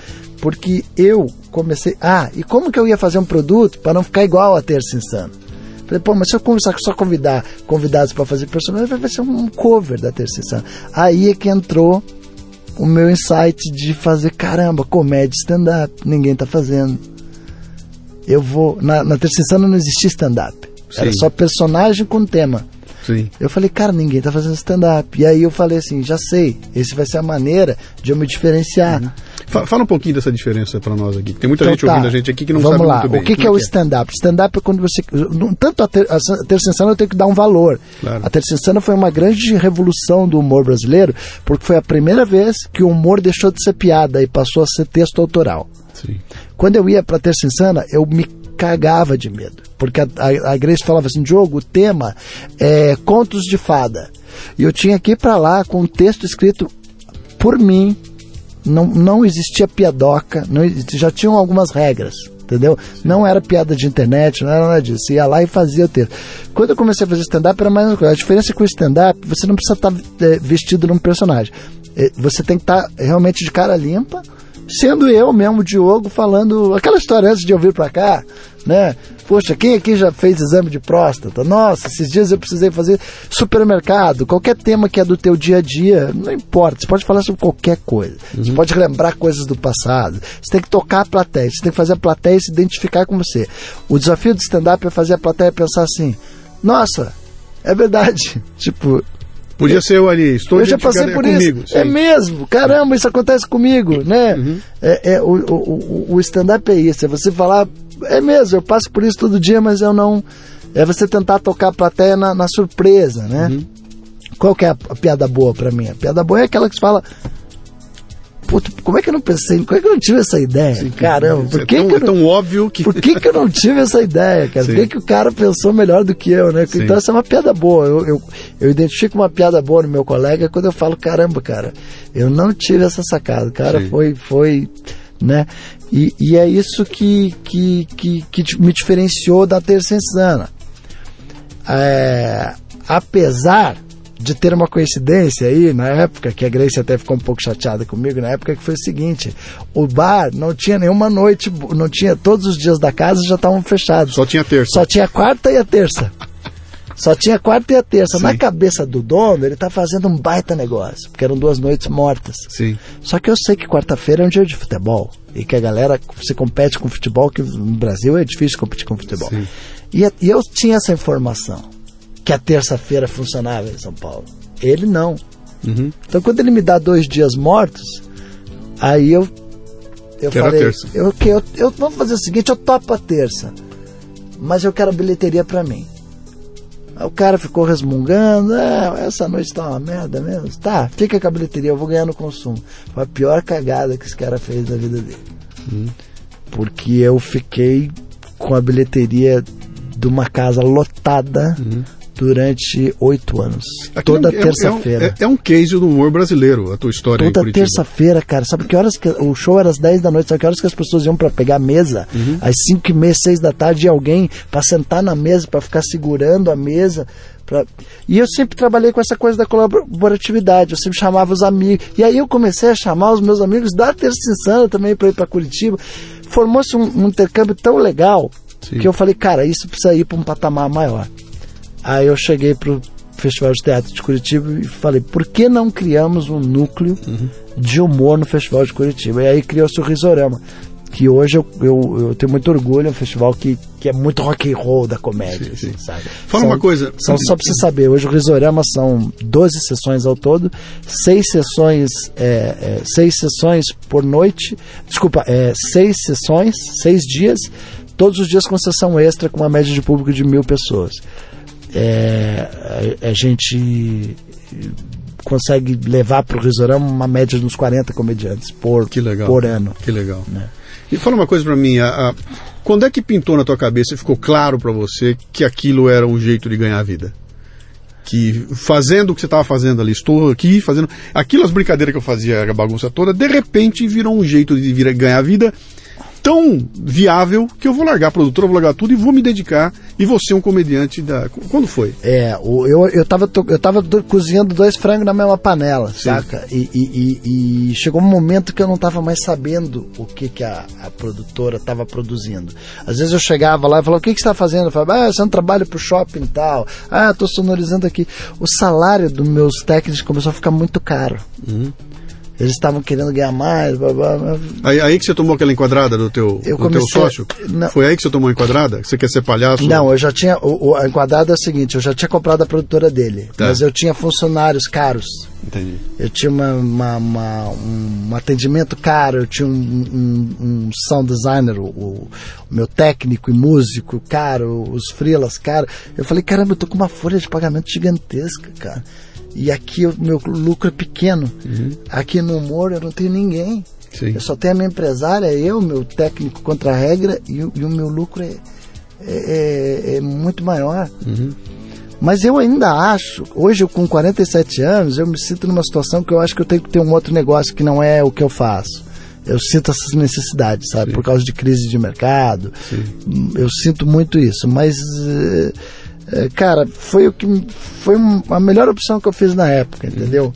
Porque eu comecei. Ah, e como que eu ia fazer um produto para não ficar igual a Terça Insano? Falei, pô, mas se eu começar só convidar convidados para fazer personagem, vai ser um cover da Terça Insano. Aí é que entrou o meu insight de fazer, caramba, comédia stand-up, ninguém tá fazendo. Eu vou. Na, na Insana não existia stand-up. Era só personagem com tema. Sim. Eu falei, cara, ninguém tá fazendo stand-up. E aí eu falei assim, já sei, esse vai ser a maneira de eu me diferenciar. Fa- Fala um pouquinho dessa diferença para nós aqui. Tem muita Então gente tá, ouvindo a gente aqui que não Vamos sabe lá. muito bem. O que, que é Como o stand-up? Stand-up é quando você. Tanto a, ter, a Terça Insana eu tenho que dar um valor. Claro. A Terça Insana foi uma grande revolução do humor brasileiro, porque foi a primeira vez que o humor deixou de ser piada e passou a ser texto autoral. Sim. Quando eu ia pra Terça Insana, eu me cagava de medo. Porque a, a, a Grace falava assim, Diogo, o tema é contos de fada. E eu tinha que ir pra lá com um texto escrito por mim. Não, não existia piadoca, não, já tinham algumas regras. Entendeu? Não era piada de internet, não era nada disso. Ia lá e fazia o texto. Quando eu comecei a fazer stand-up, era mais uma coisa. A diferença é que o stand-up, você não precisa estar eh, vestido num personagem. Eh, Você tem que estar realmente de cara limpa, sendo eu mesmo, Diogo, falando aquela história antes de eu vir pra cá, né? Poxa, quem aqui já fez exame de próstata? Nossa, esses dias eu precisei fazer supermercado, qualquer tema que é do teu dia a dia, não importa, você pode falar sobre qualquer coisa. Você pode lembrar coisas do passado. Você tem que tocar a plateia, você tem que fazer a plateia se identificar com você. O desafio do stand-up é fazer a plateia pensar assim: "Nossa, é verdade". Tipo, Podia ser eu ali, estou eu já passei por comigo. isso. É mesmo, caramba, isso acontece comigo, né? É, é, o o, o, o stand-up é isso, é você falar é mesmo, eu passo por isso todo dia, mas eu não. É você tentar tocar a plateia na, na surpresa, né? Uhum. Qual que é a, a piada boa para mim? A piada boa é aquela que se fala. Puta, como é que eu não pensei? Como é que eu não tive essa ideia? Sim, Caramba, por que, é tão, que é tão óbvio que. Por que, que eu não tive essa ideia, cara? Sim. Por que, que o cara pensou melhor do que eu, né? Sim. Então essa é uma piada boa. Eu, eu, eu, identifico uma piada boa no meu colega quando eu falo, caramba, cara, eu não tive essa sacada. Cara, foi, foi, né? E, e é isso que, que, que, que me diferenciou da Terça Insana. É, apesar de ter uma coincidência aí na época, que a Grace até ficou um pouco chateada comigo, na época que foi o seguinte: o bar não tinha nenhuma noite, não tinha todos os dias da casa já estavam fechados. Só tinha terça. Só tinha quarta e a terça. Só tinha quarta e a terça. Sim. Na cabeça do dono, ele tá fazendo um baita negócio, porque eram duas noites mortas. Sim. Só que eu sei que quarta-feira é um dia de futebol. E que a galera se compete com futebol, que no Brasil é difícil competir com futebol. Sim. E, e eu tinha essa informação que a terça-feira funcionava em São Paulo. Ele não. Uhum. Então quando ele me dá dois dias mortos, aí eu eu quero falei, terça. Eu, eu, eu vamos fazer o seguinte, eu topo a terça, mas eu quero a bilheteria para mim. Aí o cara ficou resmungando, ah, essa noite tá uma merda mesmo. Tá, fica com a bilheteria, eu vou ganhar no consumo. Foi a pior cagada que esse cara fez na vida dele. Uhum. Porque eu fiquei com a bilheteria de uma casa lotada uhum durante oito anos. Aquilo toda é, terça-feira. É, é, é, um case do humor brasileiro, a tua história. Toda terça-feira, cara. Sabe que horas que. O show era às 10 da noite, sabe que horas que as pessoas iam para pegar a mesa? Uhum. Às 5 e meia, 6 da tarde, e alguém para sentar na mesa, para ficar segurando a mesa. Pra... E eu sempre trabalhei com essa coisa da colaboratividade, eu sempre chamava os amigos. E aí eu comecei a chamar os meus amigos da Terça Insana também para ir para Curitiba. Formou-se um, um intercâmbio tão legal Sim. que eu falei, cara, isso precisa ir para um patamar maior. Aí eu cheguei pro Festival de Teatro de Curitiba e falei, por que não criamos um núcleo uhum. de humor no Festival de Curitiba? E aí criou-se o Risorama, que hoje eu, eu, eu, tenho muito orgulho, é um festival que, que é muito rock and roll da comédia, sim, assim, sabe? Fala são, uma coisa... São, só pra você saber, hoje o Risorama são 12 sessões ao todo, seis sessões, é, é, seis sessões por noite, desculpa, é, seis sessões, seis dias, todos os dias com sessão extra com uma média de público de mil pessoas é, a, a, gente consegue levar para o Risorama uma média de uns 40 comediantes por, que legal, por ano. Que legal. Né? E fala uma coisa para mim, a, a, quando é que pintou na tua cabeça e ficou claro para você que aquilo era um jeito de ganhar a vida? Que fazendo o que você estava fazendo ali, estou aqui fazendo. Aquilo, as brincadeiras que eu fazia, a bagunça toda, de repente virou um jeito de vir ganhar a vida tão viável que eu vou largar a produtora, vou largar tudo e vou me dedicar e vou ser um comediante da. Quando foi? É, eu, eu, tava, eu tava cozinhando dois frangos na mesma panela, Sim. saca? E, e, e, chegou um momento que eu não tava mais sabendo o que, que a, a produtora tava produzindo. Às vezes eu chegava lá e falava, o que, que você tá fazendo? Eu falava, ah, você não trabalha pro shopping e tal. Ah, tô sonorizando aqui. O salário dos meus técnicos começou a ficar muito caro. Uhum. Eles estavam querendo ganhar mais. Blá, blá, blá. Aí, aí, que você tomou aquela enquadrada do teu, eu do comecei, teu sócio? Não, Foi aí que você tomou a enquadrada? Você quer ser palhaço? Não, eu já tinha. O, o, a enquadrada é o seguinte: eu já tinha comprado a produtora dele. Tá. Mas eu tinha funcionários caros. Entendi. Eu tinha uma, uma, uma um, um, atendimento caro, eu tinha um, um, um sound designer, o, o, meu técnico e músico caro, os freelas caro. Eu falei, caramba, eu tô com uma folha de pagamento gigantesca, cara. E aqui o meu lucro é pequeno. Uhum. Aqui no humor eu não tenho ninguém. Sim. Eu só tenho a minha empresária, eu, meu técnico contra a regra, e, e o meu lucro é, é, é, é muito maior. Uhum. Mas eu ainda acho, hoje com 47 anos, eu me sinto numa situação que eu acho que eu tenho que ter um outro negócio que não é o que eu faço. Eu sinto essas necessidades, sabe? Sim. Por causa de crise de mercado. Sim. Eu sinto muito isso. Mas. É, cara, foi o que foi a melhor opção que eu fiz na época, entendeu?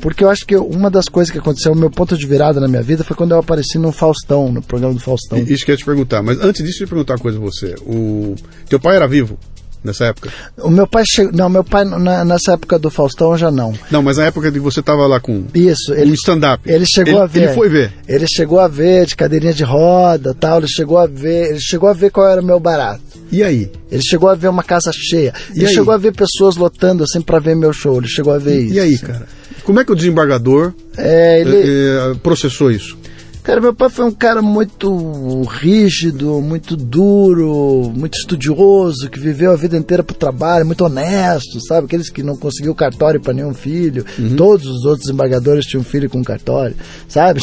Porque eu acho que uma das coisas que aconteceu, o meu ponto de virada na minha vida foi quando eu apareci no Faustão, no programa do Faustão. Isso que eu ia te perguntar, mas antes disso, eu ia perguntar uma coisa a você. O teu pai era vivo? nessa época? O meu pai chegou. Não, meu pai na, nessa época do Faustão já não. Não, mas na época que você estava lá com. Isso, ele. Um stand-up. Ele chegou ele, a ver. Ele foi ver. Ele chegou a ver de cadeirinha de roda tal. Ele chegou a ver. Ele chegou a ver qual era o meu barato. E aí? Ele chegou a ver uma casa cheia. E ele aí? chegou a ver pessoas lotando assim para ver meu show. Ele chegou a ver e, isso. E aí, cara? Como é que o desembargador é, ele... é, é, processou isso? Cara, meu pai foi um cara muito rígido, muito duro, muito estudioso, que viveu a vida inteira pro trabalho, muito honesto, sabe? Aqueles que não conseguiu cartório para nenhum filho. Uhum. Todos os outros embargadores tinham filho com cartório, sabe?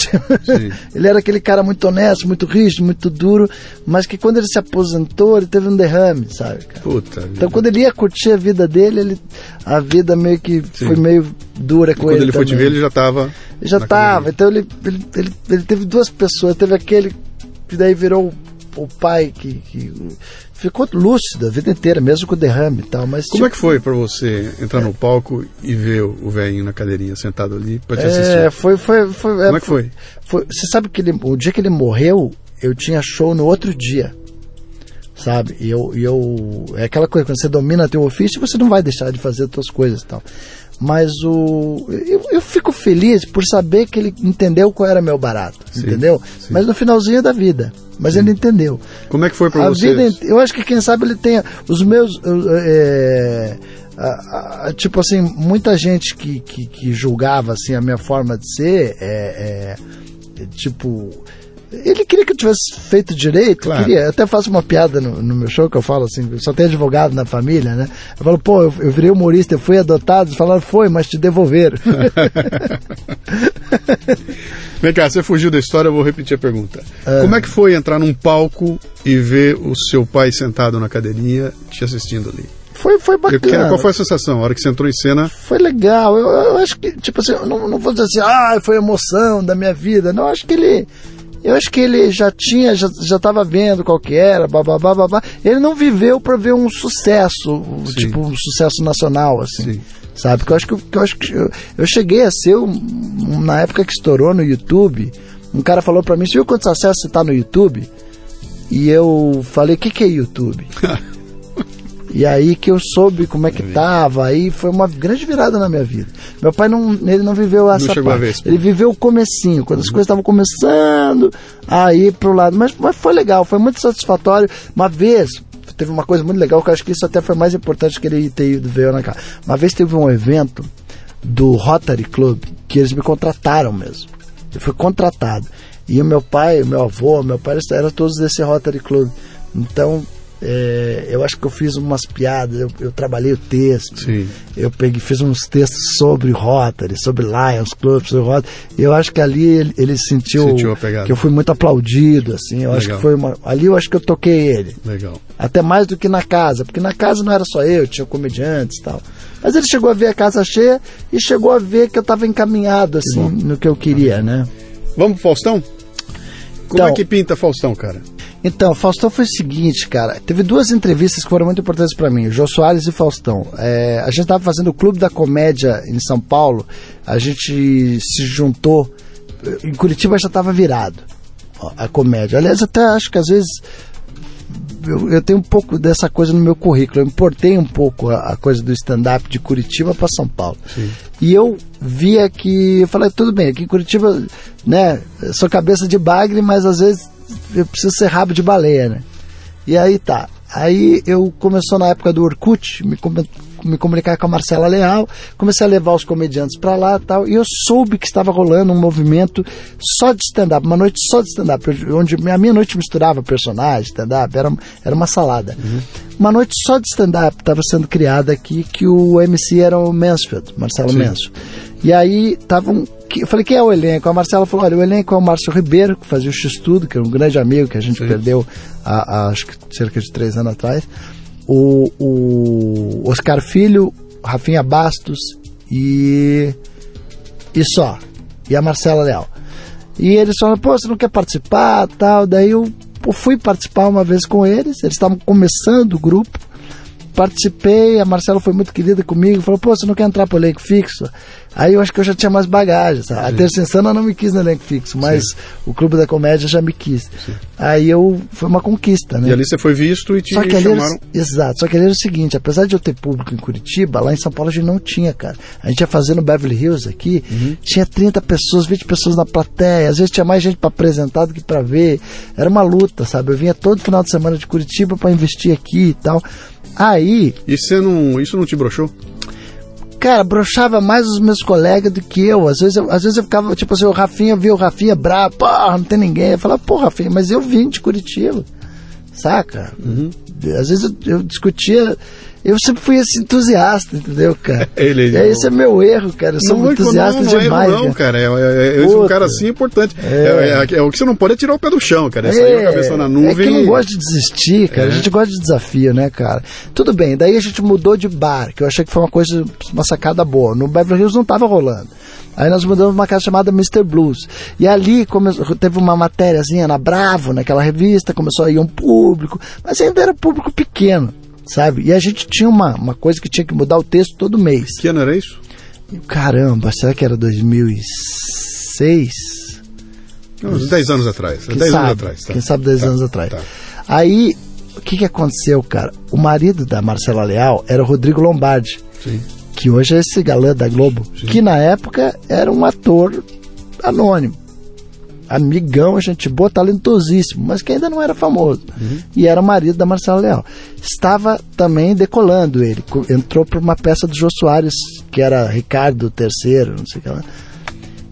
ele era aquele cara muito honesto, muito rígido, muito duro, mas que quando ele se aposentou, ele teve um derrame, sabe? Puta então, quando ele ia curtir a vida dele, ele, a vida meio que Sim. foi meio dura com e ele. Quando ele foi te ver, ele já estava já estava. Então ele, ele, ele, ele, teve duas pessoas. Teve aquele que daí virou o pai que, que ficou lúcido a vida inteira, mesmo com o derrame e tal. Mas, Como tipo, é que foi para você entrar no palco e ver o velhinho na cadeirinha sentado ali para te é, assistir? Foi, foi, foi, Como é, é que foi? foi? Você sabe que ele, o dia que ele morreu, eu tinha show no outro dia. Sabe? E eu, e eu. É aquela coisa, quando você domina teu ofício, você não vai deixar de fazer as suas coisas e tal. Mas o. Eu, eu, fico feliz por saber que ele entendeu qual era meu barato. Sim, entendeu? Sim. Mas no finalzinho da vida. Mas sim. ele entendeu. Como é que foi para você? Vida, eu acho que quem sabe ele tenha. Os meus. É, a, a, tipo assim, muita gente que, que, que, julgava assim, a minha forma de ser é, é tipo ele queria que eu tivesse feito direito, claro. queria. Eu até faço uma piada no, no, meu show que eu falo assim, só tem advogado na família, né? Eu falo, pô, eu, eu virei humorista, eu fui adotado, falaram, foi, mas te devolveram. Vem cá, você fugiu da história, eu vou repetir a pergunta. É. Como é que foi entrar num palco e ver o seu pai sentado na cadeirinha te assistindo ali? Foi, foi bacana. Qual foi a sensação? A hora que você entrou em cena? Foi legal. Eu, eu acho que, tipo assim, eu não, não vou dizer assim, ah, foi a emoção da minha vida. Não, acho que ele eu acho que ele já tinha, já estava vendo qual que era, babá, babá. Ele não viveu para ver um sucesso, Sim. tipo um sucesso nacional, assim. Sim. Sabe? Porque eu acho que, eu, acho que eu, eu cheguei a ser, um, na época que estourou no YouTube, um cara falou para mim, você viu quantos acessos você tá no YouTube? E eu falei, o que, que é YouTube? E aí que eu soube como é que tava, aí foi uma grande virada na minha vida. Meu pai não, ele não viveu essa não parte. Vez, ele viveu o comecinho, quando uhum. as coisas estavam começando a ir pro lado. Mas, mas foi legal, foi muito satisfatório. Uma vez, teve uma coisa muito legal, que eu acho que isso até foi mais importante que ele ter ido ver na casa. Uma vez teve um evento do Rotary Club, que eles me contrataram mesmo. Eu fui contratado. E o meu pai, o meu avô, meu pai, eram todos desse Rotary Club. Então, é, eu acho que eu fiz umas piadas, eu, eu trabalhei o texto, Sim. eu peguei, fiz uns textos sobre Rotary, sobre Lions Club, sobre Rotary. E eu acho que ali ele, ele sentiu, sentiu que eu fui muito aplaudido, assim. Eu Legal. acho que foi uma, ali eu acho que eu toquei ele. Legal. Até mais do que na casa, porque na casa não era só eu, tinha comediantes e tal. Mas ele chegou a ver a casa cheia e chegou a ver que eu estava encaminhado assim que no que eu queria, né? Vamos pro Faustão? Como então, é que pinta Faustão, cara? Então, Faustão foi o seguinte, cara. Teve duas entrevistas que foram muito importantes para mim, o Jô Soares e Faustão. É, a gente estava fazendo o Clube da Comédia em São Paulo, a gente se juntou. Em Curitiba já estava virado a comédia. Aliás, até acho que às vezes eu, eu, tenho um pouco dessa coisa no meu currículo. Eu importei um pouco a, a coisa do stand-up de Curitiba para São Paulo. Sim. E eu via que. Eu falei, tudo bem, aqui em Curitiba, né? Sou cabeça de bagre, mas às vezes eu preciso ser rabo de baleia, né? E aí tá. Aí eu começou na época do Orkut, me, me comunicar com a Marcela Leal, comecei a levar os comediantes para lá tal, e eu soube que estava rolando um movimento só de stand-up, uma noite só de stand-up, onde a minha noite misturava personagens, stand-up, era, era uma salada. Uhum. Uma noite só de stand-up estava sendo criada aqui, que o MC era o Mansfield, Marcelo Mansfield. E aí estavam eu falei, quem é o elenco? A Marcela falou, olha, o elenco é o Márcio Ribeiro, que fazia o X-Tudo, que era um grande amigo que a gente Sim. perdeu há, há, acho que cerca de três anos atrás. O, o Oscar Filho, Rafinha Bastos e. e só. E a Marcela Leal. E eles falaram, pô, você não quer participar tal? Daí eu, fui participar uma vez com eles, eles estavam começando o grupo participei, a Marcela foi muito querida comigo, falou, pô, você não quer entrar pro elenco fixo? Aí eu acho que eu já tinha mais bagagem, sabe? A Terça Insana não me quis no elenco fixo, mas Sim. o Clube da Comédia já me quis. Sim. Aí eu, foi uma conquista, né? E ali você foi visto e te só que chamaram... Era, exato, só que ali era o seguinte, apesar de eu ter público em Curitiba, lá em São Paulo a gente não tinha, cara. A gente ia fazer no Beverly Hills aqui, uhum. tinha 30 pessoas, 20 pessoas na plateia, às vezes tinha mais gente para apresentar do que para ver. Era uma luta, sabe? Eu vinha todo final de semana de Curitiba para investir aqui e tal. Aí. E você não. Isso não te broxou? Cara, brochava mais os meus colegas do que eu. Às vezes eu, às vezes eu ficava, tipo assim, o Rafinha via o Rafinha bravo, porra, não tem ninguém. Eu falava, pô, Rafinha, mas eu vim de Curitiba, saca? Uhum. Às vezes eu, eu discutia eu sempre fui esse entusiasta, entendeu, cara? Ele, é, esse é meu erro, cara. Eu sou não, um entusiasta não, não demais. Não, cara. É, é, é um cara assim importante. É. É, é, o que você não pode é tirar o pé do chão, cara. É sair a cabeça na nuvem. É que eu não gosto de desistir, cara. A gente gosta de desafio, né, cara? Tudo bem, daí a gente mudou de bar, que eu achei que foi uma coisa, uma sacada boa. No Beverly Hills não tava rolando. Aí nós mudamos uma casa chamada Mr. Blues. E ali teve uma matériazinha na Bravo, naquela revista, começou a ir um público, mas ainda era público pequeno sabe? E a gente tinha uma, uma coisa que tinha que mudar o texto todo mês. Que ano era isso? Caramba, será que era 2006? Uns 10 anos atrás. 10 anos atrás. Tá. Quem sabe 10 tá, anos atrás. Tá. Aí, o que, que aconteceu, cara? O marido da Marcela Leal era o Rodrigo Lombardi. Sim. Que hoje é esse galã da Globo. Sim. Que na época era um ator anônimo amigão, gente boa, talentosíssimo, mas que ainda não era famoso. Uhum. E era marido da Marcela Leal. Estava também decolando ele. Entrou para uma peça do Jô Soares, que era Ricardo III, não sei o que lá.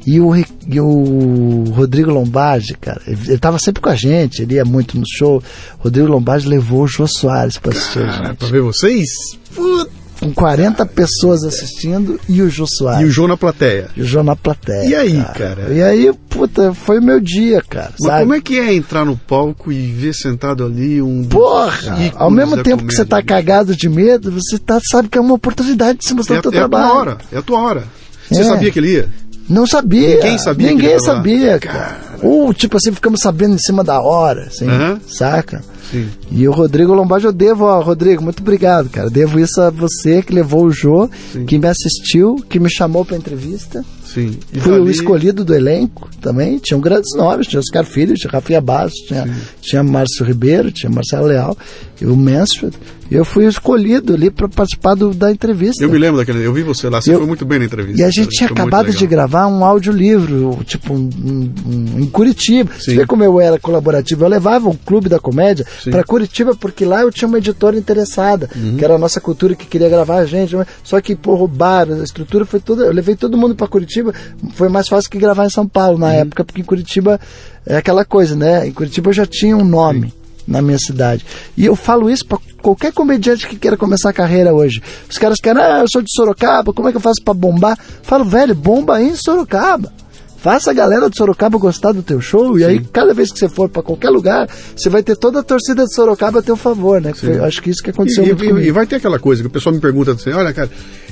E o, e o Rodrigo Lombardi, cara, ele estava sempre com a gente, ele ia muito no show. Rodrigo Lombardi levou o Jô Soares para assistir gente. Para ver vocês? Puta! Com 40 pessoas assistindo e o Jô Soares. E o Jô na plateia. E o Jô na plateia. E aí, cara? cara? E aí, puta, foi o meu dia, cara. Mas sabe? como é que é entrar no palco e ver sentado ali um. Porra! Ao mesmo tempo que você tá cagado de medo, você tá, sabe que é uma oportunidade de se mostrar é, o teu é trabalho. É a tua hora, é a tua hora. Você é. sabia que ele ia? Não sabia. Ninguém sabia. Ninguém sabia, cara. Ou, tipo assim, ficamos sabendo em cima da hora, assim, saca? Sim. E o Rodrigo Lombardi, eu devo, ó, Rodrigo, muito obrigado, cara. Devo isso a você que levou o Jô, Sim. que me assistiu, que me chamou pra entrevista. Sim. E Fui dali... o escolhido do elenco também. Tinham grandes nomes, tinha Oscar Filho, tinha Rafinha Bastos, tinha, tinha Márcio Ribeiro, tinha Marcelo Leal, o Mansfield. Eu fui escolhido ali para participar do, da entrevista. Eu me lembro daquele, eu vi você lá, você eu, foi muito bem na entrevista. E a gente tinha acabado de gravar um audiolivro, tipo, um, um, um, em Curitiba. Sim. Você vê como eu era colaborativo? Eu levava o Clube da Comédia para Curitiba, porque lá eu tinha uma editora interessada, uhum. que era a nossa cultura que queria gravar a gente. Só que, pô, roubaram, a estrutura foi toda. Eu levei todo mundo para Curitiba, foi mais fácil que gravar em São Paulo na uhum. época, porque em Curitiba é aquela coisa, né? Em Curitiba eu já tinha um nome. Sim na minha cidade. E eu falo isso para qualquer comediante que queira começar a carreira hoje. Os caras querem, ah, eu sou de Sorocaba, como é que eu faço para bombar? Falo, velho, bomba aí em Sorocaba. Faça a galera de Sorocaba gostar do teu show Sim. e aí cada vez que você for para qualquer lugar, você vai ter toda a torcida de Sorocaba a teu favor, né? Acho que isso que aconteceu e, e, e, vai ter aquela coisa que o pessoal me pergunta assim, olha, cara,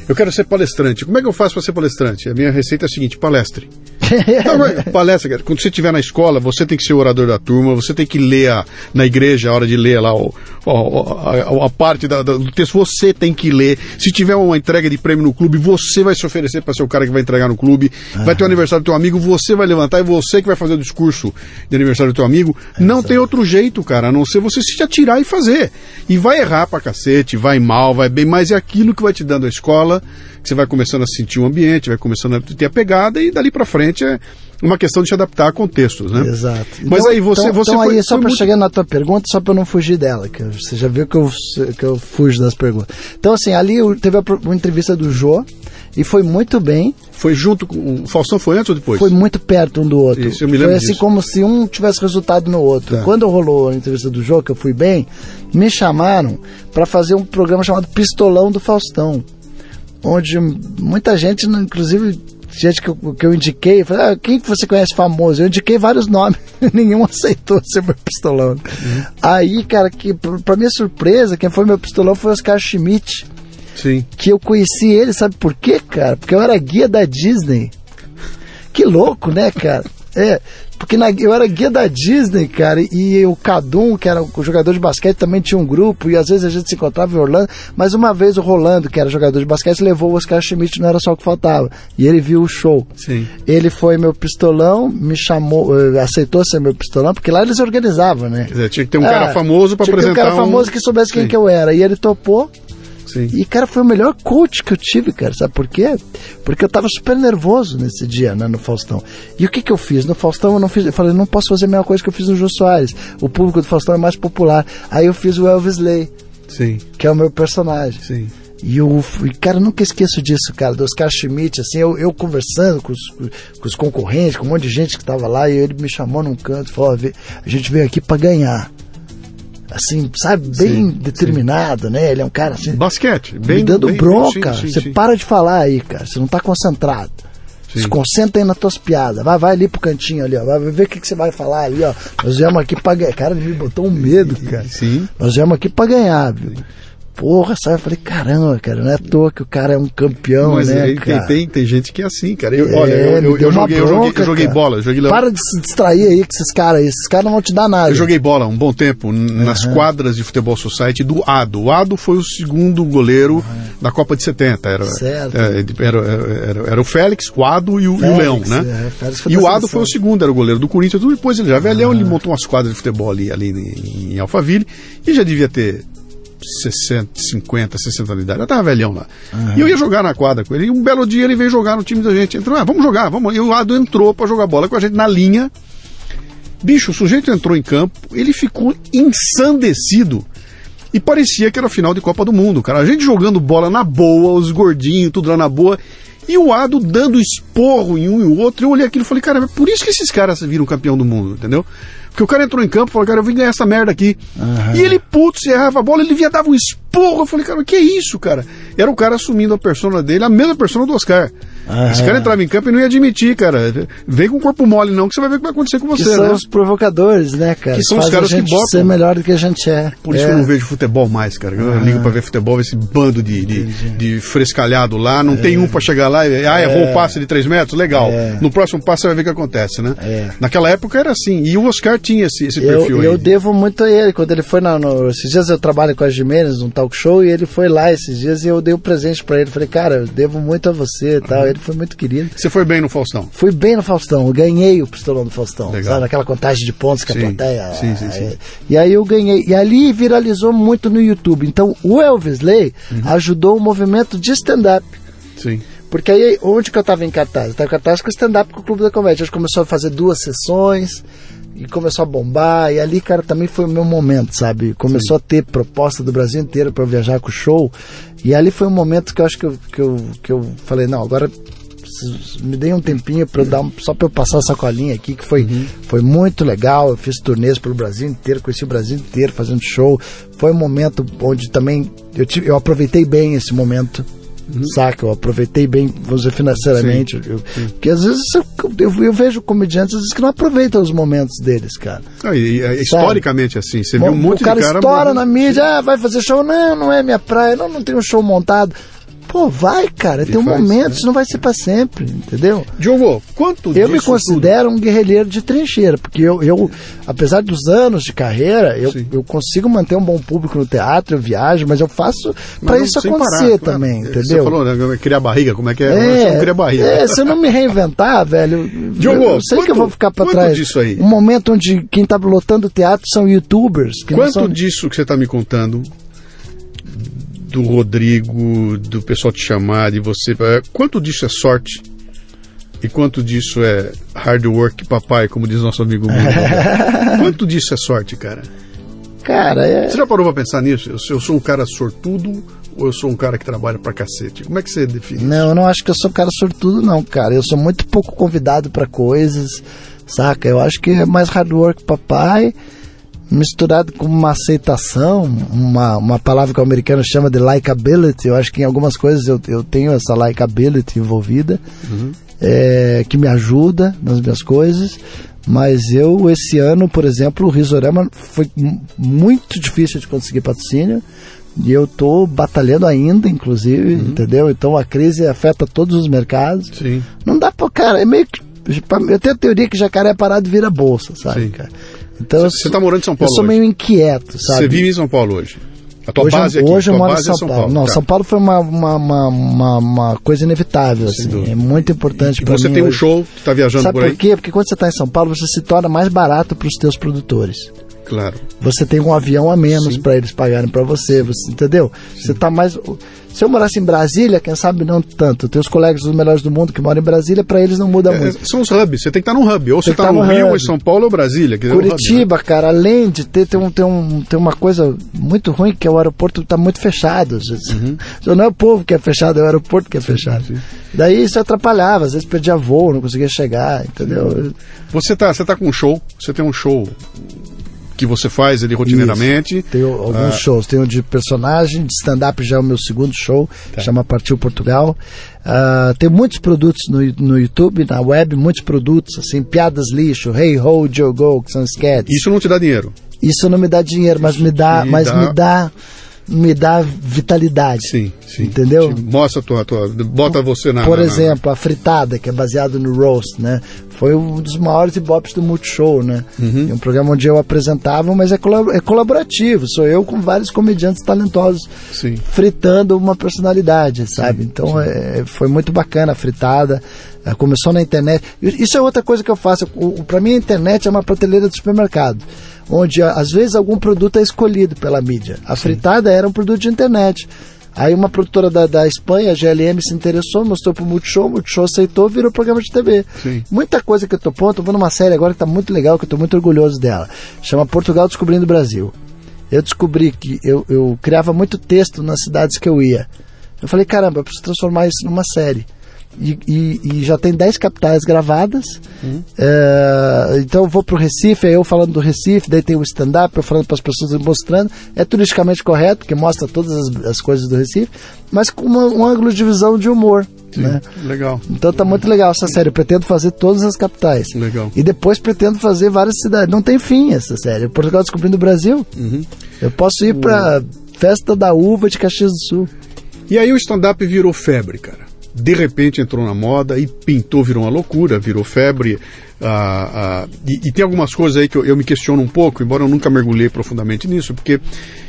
eu quero ser palestrante. Como é que eu faço para ser palestrante? A minha receita é a seguinte: palestre. Não, palestra, cara. Quando você estiver na escola, você tem que ser o orador da turma, você tem que ler a, na igreja a hora de ler lá o, a, a, parte da, do texto, você tem que ler. Se tiver uma entrega de prêmio no clube, você vai se oferecer para ser o cara que vai entregar no clube. Ah. Vai ter o aniversário do teu amigo, você vai levantar e você que vai fazer o discurso de aniversário do teu amigo. É não tem outro jeito, cara, a não ser você se atirar e fazer. E vai errar pra cacete, vai mal, vai bem, mas é aquilo que vai te dando a escola que você vai começando a sentir o ambiente, vai começando a ter a pegada e dali para frente é uma questão de se adaptar a contextos, né? Exato. Mas então, aí você, então, você então foi, aí só para muito... chegar na tua pergunta, só para não fugir dela, que você já viu que eu que eu fujo das perguntas. Então assim, ali teve uma entrevista do Jô e foi muito bem. Foi junto com o Faustão foi antes ou depois? Foi muito perto um do outro. Isso, eu me lembro foi assim disso. como se um tivesse resultado no outro. Tá. Quando rolou a entrevista do Jô, que eu fui bem, me chamaram para fazer um programa chamado Pistolão do Faustão onde muita gente, inclusive gente que eu, que eu indiquei, falei, ah, quem que você conhece famoso? Eu indiquei vários nomes, nenhum aceitou ser meu pistolão. Uhum. Aí, cara, que pra minha surpresa, quem foi meu pistolão foi o Oscar Schmidt. Sim. Que eu conheci ele, sabe por quê, cara? Porque eu era guia da Disney. Que louco, né, cara? É, porque na, eu era guia da Disney, cara, e o Cadum, que era o jogador de basquete, também tinha um grupo, e às vezes a gente se encontrava em Orlando, mas uma vez o Rolando, que era jogador de basquete, levou o Oscar Schmidt, não era só o que faltava, e ele viu o show. Sim. Ele foi meu pistolão, me chamou, eh, aceitou ser meu pistolão, porque lá eles organizavam, né? Quer dizer, tinha que ter um é, cara famoso para apresentar. Tinha que ter um cara famoso que soubesse Sim. quem que eu era, e ele topou, Sim. E, cara, foi o melhor coach que eu tive, cara. Sabe por quê? Porque eu tava super nervoso nesse dia, né, no Faustão. E o que que eu fiz? No Faustão eu não fiz. Eu falei, não posso fazer a mesma coisa que eu fiz no Jô Soares. O público do Faustão é mais popular. Aí eu fiz o Elvis Lay. Sim. Que é o meu personagem. Sim. E eu, cara, nunca esqueço disso, cara, do Oscar Schmidt, assim, eu, eu conversando com os, com os, concorrentes, com um monte de gente que tava lá, e ele me chamou num canto e falou: a gente veio aqui para ganhar. Assim, sabe, bem sim, determinado, sim. né? Ele é um cara assim. Basquete, bem. Me dando bem, bronca. Sim, você para de falar aí, cara, você não tá concentrado. Se concentra aí nas tuas piadas. Vai, vai ali pro cantinho ali, ó. Vai ver o que, que você vai falar ali, ó. Nós viemos aqui pra ganhar. Cara, ele me botou um medo, cara. Sim. Nós viemos aqui pra ganhar, viu? Porra, sabe? Eu falei, caramba, cara, não é à toa que o cara é um campeão, Mas né? Tem, tem, tem, gente que é assim, cara. Eu, é, olha, eu, eu, eu joguei, bronca, eu, joguei, eu joguei bola. Joguei Para de se distrair aí com esses caras aí. Esses caras não vão te dar nada. Eu joguei bola um bom tempo nas uhum. quadras de futebol society do Ado. O Ado foi o segundo goleiro uhum. da Copa de 70. Era, certo. Era, era, era, era o Félix, o Ado e o, Félix, e o Leão, né? É, e o Ado foi o segundo, era o goleiro do Corinthians. Depois ele já velhão, uhum. ele montou umas quadras de futebol ali, ali em, em Alphaville e já devia ter 60, 50, 60 anos de idade. Eu tava velhão lá. Uhum. E eu ia jogar na quadra com ele. E um belo dia ele veio jogar no time da gente. Entrou, ah, vamos jogar, vamos. E o Ado entrou para jogar bola com a gente na linha. Bicho, o sujeito entrou em campo, ele ficou ensandecido. E parecia que era final de Copa do Mundo, cara. A gente jogando bola na boa, os gordinhos, tudo lá na boa. E o Ado dando esporro em um e o outro. Eu olhei aquilo e falei, cara, é por isso que esses caras viram campeão do mundo, entendeu? Porque o cara entrou em campo e falou, cara, eu vim ganhar essa merda aqui. Uhum. E ele, putz, errava a bola, ele via, dava um esporro. Eu falei, cara, que é isso, cara? Era o cara assumindo a persona dele, a mesma persona do Oscar. Uhum. Esse cara entrava em campo e não ia admitir, cara. Vem com o corpo mole, não, que você vai ver o que vai acontecer com você. Que são né? os provocadores, né, cara? Que são os caras que botam. ser melhor do que a gente é. Por isso é. que eu não vejo futebol mais, cara. Eu uhum. ligo pra ver futebol, esse bando de, de, de frescalhado lá. Não é. tem um pra chegar lá e. Ah, errou o é. passe de 3 metros? Legal. É. No próximo passe você vai ver o que acontece, né? É. Naquela época era assim. E o Oscar tinha esse, esse eu, perfil aí. Eu devo muito a ele. Quando ele foi na, no. Esses dias eu trabalho com a Jimenez, num talk show, e ele foi lá esses dias e eu dei um presente pra ele. Falei, cara, eu devo muito a você e tal. Ele foi muito querido. Você foi bem no Faustão? Fui bem no Faustão, eu ganhei o pistolão do Faustão, Legal. sabe? Naquela contagem de pontos que sim. a plateia. Sim, sim, sim. É, e aí eu ganhei. E ali viralizou muito no YouTube. Então o Elvis Lay uhum. ajudou o movimento de stand-up. Sim. Porque aí, onde que eu estava em cartaz? Eu estava em cartaz com o stand-up com o Clube da Comédia. A gente começou a fazer duas sessões e começou a bombar. E ali, cara, também foi o meu momento, sabe? Começou Sim. a ter proposta do Brasil inteiro para viajar com o show. E ali foi um momento que eu acho que eu, que eu, que eu falei: não, agora me dei um tempinho para dar só para eu passar essa colinha aqui que foi uhum. foi muito legal eu fiz turnês pelo Brasil inteiro conheci o Brasil inteiro fazendo show foi um momento onde também eu tive, eu aproveitei bem esse momento Uhum. Saca? Eu aproveitei bem, vamos dizer, financeiramente. Sim, eu, sim. Porque às vezes eu, eu, eu, vejo comediantes às vezes, que não aproveitam os momentos deles, cara. Ah, e, e, historicamente, assim, você viu um monte de cara. O cara estoura na mídia, ah, vai fazer show. Não, não é minha praia, não, não tem um show montado. Pô, vai, cara, tem um faz, momento, né? isso não vai ser para sempre, entendeu? Diogo, quanto Eu me considero tudo? um guerrilheiro de trincheira, porque eu, eu apesar dos anos de carreira, eu, eu consigo manter um bom público no teatro, eu viajo, mas eu faço para isso acontecer parar, também, claro. entendeu? Você falou, né, criar barriga, como é que é? é você criar barriga. É, se eu não me reinventar, velho, Diogo, eu sei quanto, que eu vou ficar para trás. Disso aí? Um momento onde quem tá lotando o teatro são youtubers. quanto são... disso que você tá me contando do Rodrigo, do pessoal te chamar, de você. É, quanto disso é sorte? E quanto disso é hard work, papai, como diz nosso amigo quanto disso é sorte, cara? Cara, é... Você já parou pra pensar nisso? Eu, eu sou um cara sortudo ou eu sou um cara que trabalha pra cacete? Como é que você define Não, isso? eu não acho que eu sou um cara sortudo, não, cara. Eu sou muito pouco convidado para coisas, saca? Eu acho que é mais hard work, papai misturado com uma aceitação, uma, uma palavra que o americano chama de likability. Eu acho que em algumas coisas eu, eu tenho essa likability envolvida, uhum. é, que me ajuda nas minhas coisas. Mas eu, esse ano, por exemplo, o Risorama foi muito difícil de conseguir patrocínio. E eu tô batalhando ainda, inclusive, uhum. entendeu? Então a crise afeta todos os mercados. Sim. Não dá pra, cara, é meio que. Eu tenho a teoria que jacaré é parado vira bolsa, sabe, Sim. cara? Então, você está morando em São Paulo? Eu sou hoje. meio inquieto, sabe? Você vive em São Paulo hoje? A tua hoje, base aqui, hoje eu moro em São, é São Paulo. Paulo. Não, tá. São Paulo foi uma, uma, uma, uma coisa inevitável, assim. É muito importante para mim. Você tem um show, está viajando Sabe por aí? Sabe por quê? Porque quando você está em São Paulo, você se torna mais barato para os teus produtores. Claro. Você tem um avião a menos para eles pagarem para você, você, entendeu? Sim. Você está mais Se eu morasse em Brasília, quem sabe não tanto. Tem os colegas dos melhores do mundo que moram em Brasília, para eles não muda é, muito. São os hubs, você tem que estar no hub. Ou você está tá no, no Rio, ou em São Paulo, ou Brasília. Curitiba, hub, né? cara, além de ter, ter, um, ter, um, ter uma coisa muito ruim, que é o aeroporto está muito fechado. Uhum. Não é o povo que é fechado, é o aeroporto que é fechado. Sim, sim. Daí isso atrapalhava, às vezes perdia voo, não conseguia chegar, entendeu? Você tá, você tá com um show, você tem um show que você faz ali rotineiramente. Isso. Tenho alguns ah. shows. Tenho de personagem, de stand-up já é o meu segundo show, tá. chama Partiu Portugal. Uh, tem muitos produtos no, no YouTube, na web, muitos produtos, assim, piadas lixo, Hey Ho, Joe Go, que são sketches. Isso não te dá dinheiro? Isso não me dá dinheiro, mas me dá, mas dá... me dá me dá vitalidade. Sim, sim. Entendeu? mostra a tua, tua. Bota você na. Por na, exemplo, a fritada, que é baseado no roast, né? Foi um dos maiores ibops do Multishow, né? Uhum. É um programa onde eu apresentava, mas é, é colaborativo. Sou eu com vários comediantes talentosos sim. fritando uma personalidade, sabe? Sim, então sim. É, foi muito bacana a fritada. É, começou na internet. Isso é outra coisa que eu faço. Para mim, a internet é uma prateleira de supermercado onde às vezes algum produto é escolhido pela mídia. A Sim. fritada era um produto de internet. Aí uma produtora da, da Espanha, a GLM, se interessou, mostrou pro Multishow, o Multishow aceitou, virou programa de TV. Sim. Muita coisa que eu tô pondo, tô vendo uma série agora que tá muito legal, que eu tô muito orgulhoso dela. Chama Portugal Descobrindo o Brasil. Eu descobri que eu, eu criava muito texto nas cidades que eu ia. Eu falei, caramba, eu preciso transformar isso numa série. E, e, e, já tem 10 capitais gravadas. Uhum. É, então eu vou para o Recife, é eu falando do Recife, daí tem o stand-up, eu falando para as pessoas mostrando. É turisticamente correto, porque mostra todas as, as coisas do Recife, mas com uma, um ângulo de visão de humor. Sim, né? Legal. Então tá muito legal essa série. Eu pretendo fazer todas as capitais. Legal. E depois pretendo fazer várias cidades. Não tem fim essa série. Portugal descobrindo o Brasil. Uhum. Eu posso ir para Festa da Uva de Caxias do Sul. E aí o stand-up virou febre, cara de repente entrou na moda e pintou, virou uma loucura, virou febre. Ah, ah, e, e, tem algumas coisas aí que eu, eu, me questiono um pouco, embora eu nunca mergulhei profundamente nisso, porque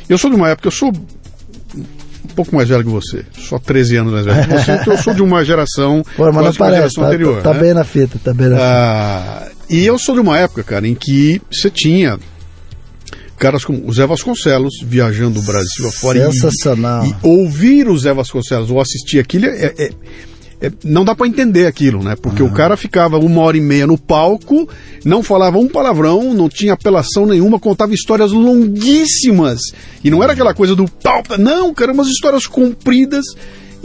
eu sou de uma época, eu sou um pouco mais velho que você, só 13 anos mais velho que você, então eu sou de uma geração, Pô, mas não parece, geração tá, anterior. Tá, tá né? bem na fita, tá bem na fita. Ah, e eu sou de uma época, cara, em que você tinha caras como o Zé Vasconcelos viajando o Brasil afora. Sensacional. E, e ouvir o Zé Vasconcelos ou assistir aquilo é, é, é não dá para entender aquilo, né? Porque uhum. o cara ficava uma hora e meia no palco, não falava um palavrão, não tinha apelação nenhuma, contava histórias longuíssimas. E não era aquela coisa do pau, não, cara, umas histórias compridas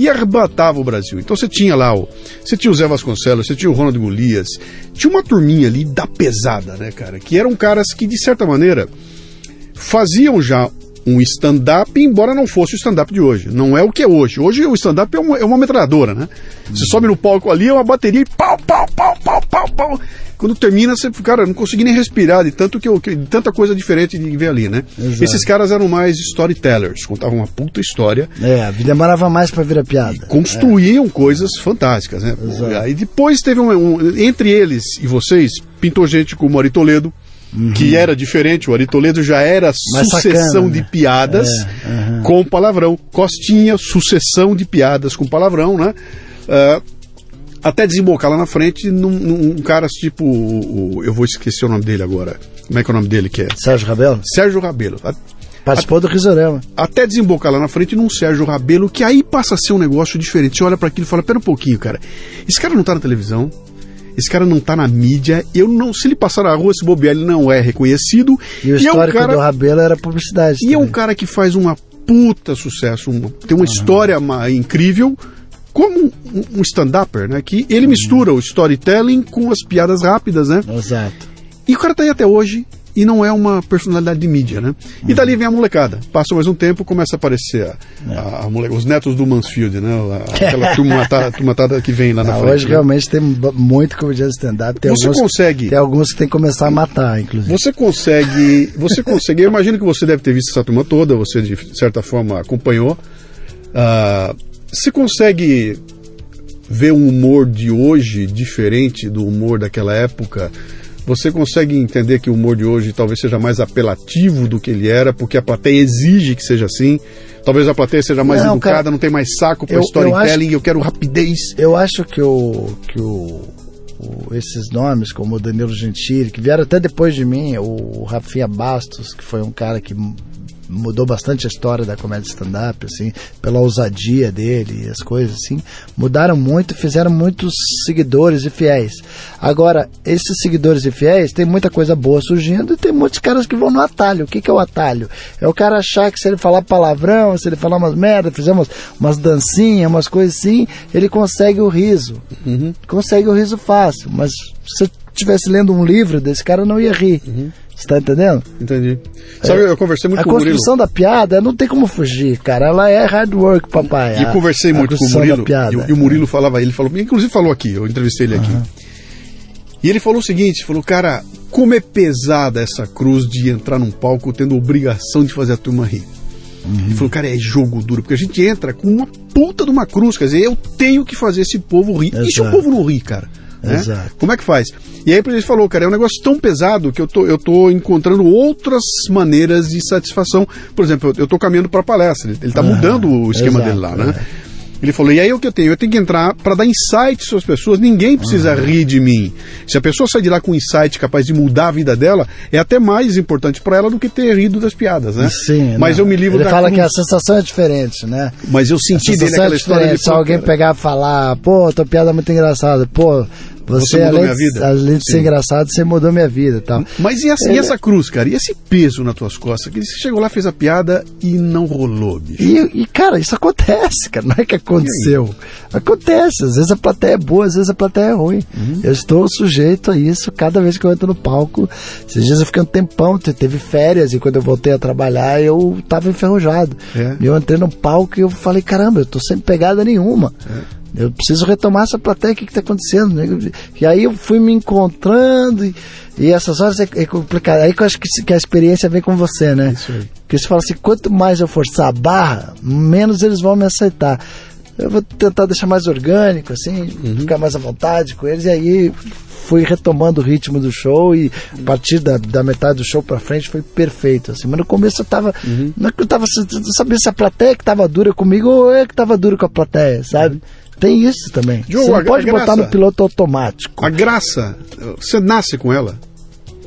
e arrebatava o Brasil. Então você tinha lá o. Você tinha o Zé Vasconcelos, você tinha o Ronald Golias, tinha uma turminha ali da pesada, né, cara? Que eram caras que, de certa maneira, faziam já um stand-up, embora não fosse o stand-up de hoje. Não é o que é hoje. Hoje o stand-up é uma, é uma metralhadora, né? Você sobe no palco ali, é uma bateria e pau, pau, pau, pau, pau, pau. Quando termina, você, cara, não consegui nem respirar de, tanto que eu, de tanta coisa diferente de ver ali, né? Exato. Esses caras eram mais storytellers, contavam uma puta história. É, a vida demorava mais para virar piada. E construíam é. coisas fantásticas, né? Exato. Aí depois teve um, um, Entre eles e vocês, pintou gente como Ari Toledo, Uhum. que era diferente. O Ari Toledo já era Mais sucessão sacana, de né? piadas é, uhum. com palavrão. Costinha, sucessão de piadas com palavrão, né? Uh, até desembocar lá na frente num, num cara tipo. O, o, eu vou esquecer o nome dele agora. Como é que é o nome dele que é? Sérgio Rabelo? Sérgio Rabelo. Participou a, do Risorama. Até desembocar lá na frente num Sérgio Rabelo, que aí passa a ser um negócio diferente. Você olha para aquilo e fala: pera um pouquinho, cara. Esse cara não tá na televisão, esse cara não tá na mídia. Eu não, se ele passar na rua, esse bobear, ele não é reconhecido. E o histórico é um cara, do Rabelo era publicidade. E também. é um cara que faz uma puta sucesso, um, tem uma uhum. história uma, incrível como um, um stand-upper, né? Que ele uhum. mistura o storytelling com as piadas rápidas, né? Exato. E o cara tá aí até hoje e não é uma personalidade de mídia, né? E dali vem a molecada. Passa mais um tempo, começa a aparecer a, a, a os netos do Mansfield, né? Aquela turma, turma que vem lá na não, frente. Hoje né? realmente tem muito comediante stand-up. Você alguns, consegue... Tem alguns que tem que começar a matar, inclusive. Você consegue... Você consegue... eu imagino que você deve ter visto essa turma toda, você de certa forma acompanhou. Uh, você consegue ver um humor de hoje diferente do humor daquela época? Você consegue entender que o humor de hoje talvez seja mais apelativo do que ele era, porque a plateia exige que seja assim? Talvez a plateia seja mais não, educada, cara, não tem mais saco para storytelling, eu, eu, quero rapidez. Eu acho que o, que o, o, esses nomes, como o Danilo Gentili, que vieram até depois de mim, o Rafinha Bastos, que foi um cara que mudou bastante a história da comédia stand-up, assim, pela ousadia dele e as coisas, assim. Mudaram muito, fizeram muitos seguidores e fiéis. Agora, esses seguidores e fiéis, tem muita coisa boa surgindo e tem muitos caras que vão no atalho. O que, que é o atalho? É o cara achar que se ele falar palavrão, se ele falar umas merda, fizer umas, umas dancinhas, umas coisas assim, ele consegue o riso. Uhum. Consegue o riso fácil, mas se você estivesse lendo um livro desse cara, não ia rir. Uhum. Você tá entendendo? Entendi. Sabe, eu conversei muito a com o Murilo. A construção da piada não tem como fugir, cara. Ela é hard work, papai. E eu conversei muito com o Murilo. E, e, o Murilo falava, ele falou, inclusive falou aqui, eu entrevistei ele aqui. Uhum. E ele falou o seguinte, falou, cara, como é pesada essa cruz de entrar num palco tendo obrigação de fazer a turma rir. Uhum. Ele falou, cara, é jogo duro, porque a gente entra com uma puta de uma cruz, quer dizer, eu tenho que fazer esse povo rir. Exato. E se o povo não rir, cara? Né? Exato. Como é que faz? E aí ele falou, cara, é um negócio tão pesado que eu tô, eu tô encontrando outras maneiras de satisfação. Por exemplo, eu, eu tô caminhando para palestra, ele está mudando o esquema exato, dele lá, né? É. Ele falou: e aí o que eu tenho? Eu tenho que entrar para dar insight para as pessoas. Ninguém precisa uhum. rir de mim. Se a pessoa sair de lá com um insight capaz de mudar a vida dela, é até mais importante para ela do que ter rido das piadas, né? Sim. Mas não. eu me livro Ele da fala cruz. que a sensação é diferente, né? Mas eu senti dele aquela é história. De, Se alguém pegar e falar, pô, tua piada é muito engraçada, pô, você, você mudou além, minha vida. Além de Sim. ser engraçado, você mudou minha vida tal. Mas e essa, é, e essa cruz, cara? E esse peso nas tuas costas? Que você chegou lá, fez a piada e não rolou, bicho. E, e cara, isso acontece, cara. Não é que aconteceu. Acontece. Às vezes a plateia é boa, às vezes a plateia é ruim. Uhum. Eu estou sujeito a isso cada vez que eu entro no palco. Esses dias eu fiquei um tempão, teve férias, e quando eu voltei a trabalhar, eu tava enferrujado. É. E eu entrei no palco e eu falei, caramba, eu tô sem pegada nenhuma. É. Eu preciso retomar essa plateia, o que está acontecendo? Né? E aí eu fui me encontrando e, e essas horas é, é, complicado. Aí que eu acho que, que, a experiência vem com você, né? Isso aí. Porque você fala assim, quanto mais eu forçar a barra, menos eles vão me aceitar. Eu vou tentar deixar mais orgânico, assim, uhum. ficar mais à vontade com eles. E aí fui retomando o ritmo do show e a partir da, da metade do show para frente foi perfeito, assim. Mas no começo eu tava, uhum. não é eu tava sabendo se a plateia que tava dura comigo ou eu que tava duro com a plateia, sabe? Uhum. Tem isso também. Joe, você não pode botar graça, no piloto automático. A graça, você nasce com ela?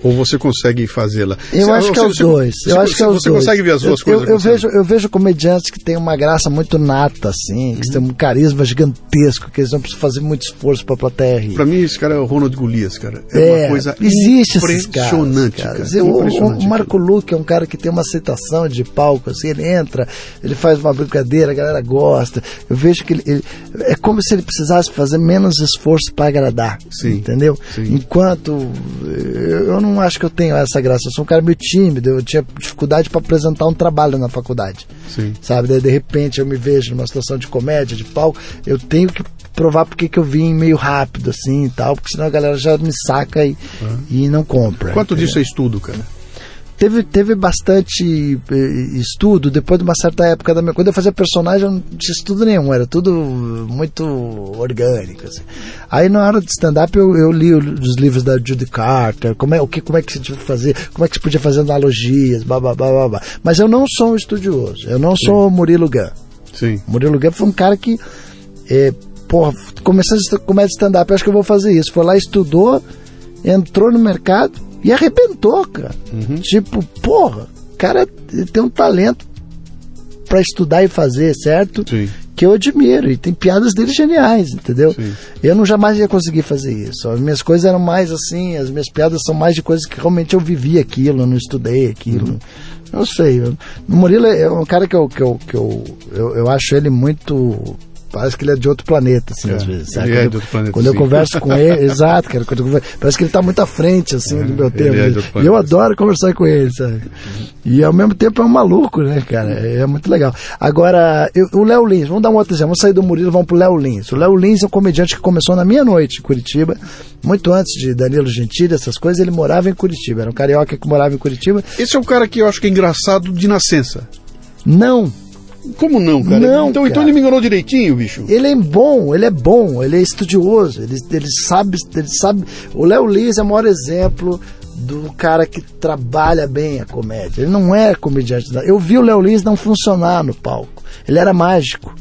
Ou você consegue fazê-la? Eu acho que é os dois. Eu acho que é os você dois. consegue ver as duas eu, coisas? Eu, eu vejo, eu vejo comediantes que têm uma graça muito nata, assim, que uhum. têm um carisma gigantesco, que eles não precisam fazer muito esforço pra plateia rir. Pra mim, esse cara é o Ronald Golias, cara. É, é uma coisa existe impressionante, cara. cara. O, o, Marco Luque é um cara que tem uma aceitação de palco, assim, ele entra, ele faz uma brincadeira, a galera gosta. Eu vejo que ele, ele é como se ele precisasse fazer menos esforço para agradar, Sim. entendeu? Sim. Enquanto eu não não acho que eu tenho essa graça. Eu sou um cara meio tímido, eu tinha dificuldade para apresentar um trabalho na faculdade. Sim. Sabe? Daí, de repente eu me vejo numa situação de comédia, de pau, eu tenho que provar porque que eu vim meio rápido assim e tal, porque senão a galera já me saca e, e não compra. Quanto disso é estudo, cara? Teve, teve bastante eh, estudo depois de uma certa época da minha. Quando eu fazia personagem, eu não tinha estudo nenhum, era tudo muito orgânico. Assim. Aí na hora de stand-up eu, eu, li os livros da Judy Carter, como é, o que, como é que se tinha que fazer, como é que se podia fazer analogias, blá, blá, blá, blá, blá. Mas eu não sou um estudioso, eu não Sim. sou Murilo Gun. Sim. Murilo Gun foi um cara que. É, porra, começando a comédia stand-up, eu acho que eu vou fazer isso. Foi lá, estudou, entrou no mercado e arrebentou, cara. Uhum. Tipo, porra, o cara tem um talento para estudar e fazer, certo? Sim. Que eu admiro. E tem piadas dele geniais, entendeu? Sim. Eu não jamais ia conseguir fazer isso. As minhas coisas eram mais assim, as minhas piadas são mais de coisas que realmente eu vivi aquilo, eu não estudei aquilo. Uhum. Eu sei. o Murilo é um cara que eu, que eu, que eu, eu, eu acho ele muito parece que ele é de outro planeta, assim, é, às vezes. Ele quando, é de outro planeta. Quando sim. eu converso com ele, exato, cara, quando eu, parece que ele está muito à frente, assim, é, do meu tempo. É e eu adoro conversar com ele, sabe? E ao mesmo tempo é um maluco, né, cara? É muito legal. Agora, eu, o Léo Lins, vamos dar um outro exemplo. Vamos sair do Murilo, vamos pro Léo Lins. O Léo Lins é um comediante que começou na minha noite em Curitiba, muito antes de Danilo Gentili, essas coisas, ele morava em Curitiba. Era um carioca que morava em Curitiba. Esse é um cara que eu acho que é engraçado de nascença. Não, como não, cara? Não, então, cara. então ele me enganou direitinho, bicho. Ele é bom, ele é bom, ele é estudioso, ele, ele sabe, ele sabe. O Léo Lins é o maior exemplo do cara que trabalha bem a comédia. Ele não é comediante. Eu vi o Léo Lins não funcionar no palco. Ele era mágico.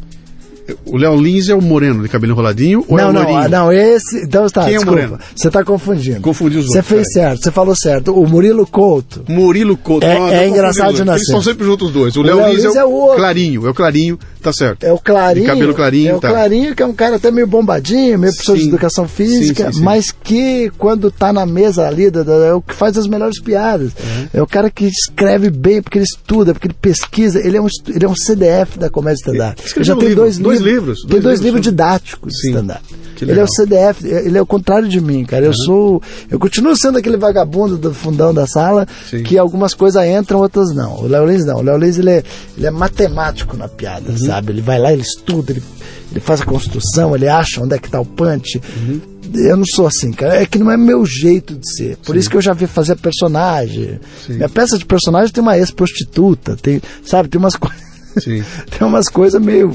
O Léo Lins é o moreno de cabelo enroladinho ou não, é o não, loirinho? não, esse. Então tá, Quem é o. Moreno? Você tá confundindo. Confundi os Você outros, fez peraí. certo, você falou certo. O Murilo Couto. Murilo Couto. É- Não, é engraçado de nascer. Eles estão sempre juntos os dois. O, O Léo Léo Lins, Lins é é o outro. clarinho. É o clarinho, tá certo. É o Clarinho. De cabelo clarinho, É o tá. Clarinho, que é um cara até meio bombadinho, meio professor de educação física, Sim, sim, sim. mas que quando tá na mesa ali, é o que faz as melhores piadas. É o cara que escreve bem, porque ele estuda, porque ele pesquisa. Ele é um, ele é um CDF da comédia stand-up. Já um tem livro, dois, dois livros. livros, Tem dois dois livros livros didáticos de Sim. stand-up. Ele é o. CDF, ele é o contrário de mim, cara. Eu sou. Eu continuo sendo aquele vagabundo do fundão da sala Sim. que algumas coisas entram, outras não. O Léo Lins não. O Léo Lins ele é, ele é matemático na piada, Uhum. sabe? Ele vai lá, ele estuda, ele, ele faz a construção, ele acha onde é que tá o punch. Uhum. Eu não sou assim, cara. É que não é meu jeito de ser. Por isso que eu já vi fazer personagem. Sim. Minha peça de personagem tem uma ex-prostituta, tem, sabe? Tem umas coisas. Sim. tem umas coisas meio.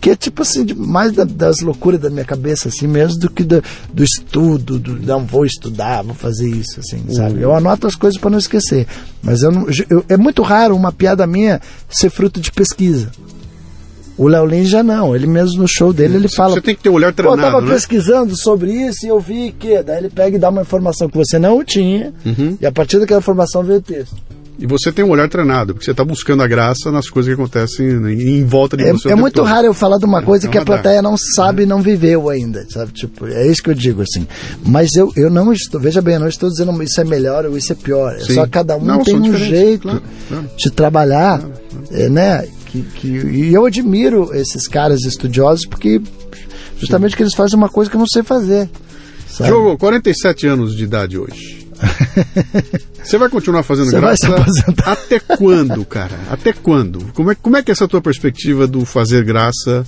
Que é tipo assim, mais da- das loucuras da minha cabeça, assim, mesmo do que do, do estudo, do não vou estudar, vou fazer isso, assim, sabe? Eu anoto as coisas para não esquecer. Mas eu não. eu- é muito raro uma piada minha ser fruto de pesquisa. O Léo Lins já não, ele mesmo no show dele ele fala. Você tem que ter um olhar Pô, eu treinado, tava né? pesquisando sobre isso e eu vi que. Daí ele pega e dá uma informação que você não tinha, Uhum. e a partir daquela informação veio o texto. E você tem um olhar treinado, porque você está buscando a graça nas coisas que acontecem em, em volta de É, você. é muito todo. raro eu falar de uma coisa É que a plateia não sabe e não viveu ainda, sabe? Tipo, é isso que eu digo, assim. Mas eu, eu não estou, veja bem, eu não estou dizendo isso é melhor ou isso é pior. É Sim. só cada um Não, tem um jeito claro, claro. de trabalhar, é, né? Que, que, e eu admiro esses caras estudiosos porque justamente que eles fazem uma coisa que eu não sei fazer. Sabe? Diogo, 47 anos de idade hoje. Você vai continuar fazendo Você vai graça? se aposentar. Até quando, cara? Até quando? Como é, como é que é essa tua perspectiva do fazer graça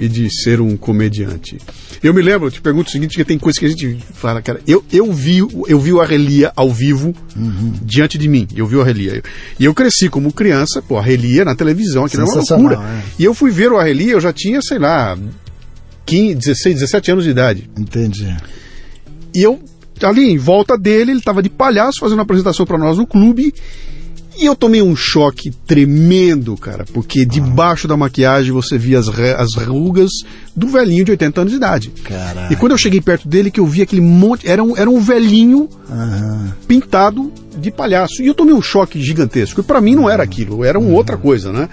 e de ser um comediante? Eu me lembro, eu te pergunto o seguinte, que tem coisas que a gente fala, cara. Eu, eu vi eu vi o Arrelia ao vivo Uhum. diante de mim. Eu vi o Arrelia. E eu cresci como criança, pô, Arrelia na televisão, aquilo era uma loucura. é. E eu fui ver o Arrelia, eu já tinha, sei lá, 15, 16, 17 anos de idade. Entendi. E eu, ali em volta dele, ele estava de palhaço fazendo uma apresentação para nós no clube. E eu tomei um choque tremendo, cara, porque debaixo da maquiagem você via as, as rugas do velhinho de 80 anos de idade. Caralho. E quando eu cheguei perto dele, que eu vi aquele monte. Era um, era um velhinho pintado de palhaço. E eu tomei um choque gigantesco. E pra mim não era aquilo, era uma outra coisa, né?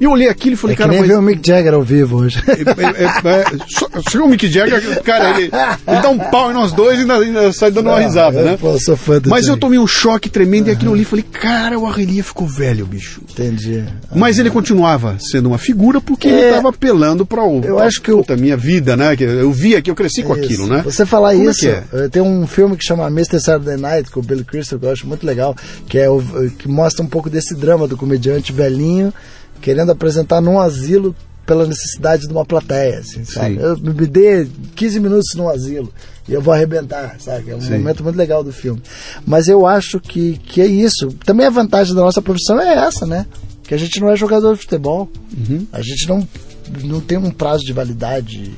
E eu olhei aquilo e falei, É que cara, nem mas. ver o Mick Jagger ao vivo hoje. É, é, é, só, só o Mick Jagger, cara, ele, ele dá um pau em nós dois e ainda, ainda sai dando uma risada, eu, né? pô, sou fã do Mas eu tomei um choque tremendo e aquilo ali falei, cara, o Arrelia ficou velho, bicho. Entendi. Mas ele continuava sendo uma figura porque ele É. estava apelando para o Eu pra- acho que o- puta, minha vida, né? Que eu via que eu cresci com Isso. aquilo, né? Você falar Como é isso, é? eh, tem um filme que chama Mr. Saturday Night com o Billy Crystal que eu acho muito legal, que é o, que mostra um pouco desse drama do comediante velhinho querendo apresentar num asilo pela necessidade de uma plateia, assim, sabe? Sim. Eu me dê 15 minutos num asilo e eu vou arrebentar, sabe? É um Sim. momento muito legal do filme. Mas eu acho que, que é isso. Também a vantagem da nossa profissão é essa, né? Que a gente não é jogador de futebol. Uhum. A gente não, não tem um prazo de validade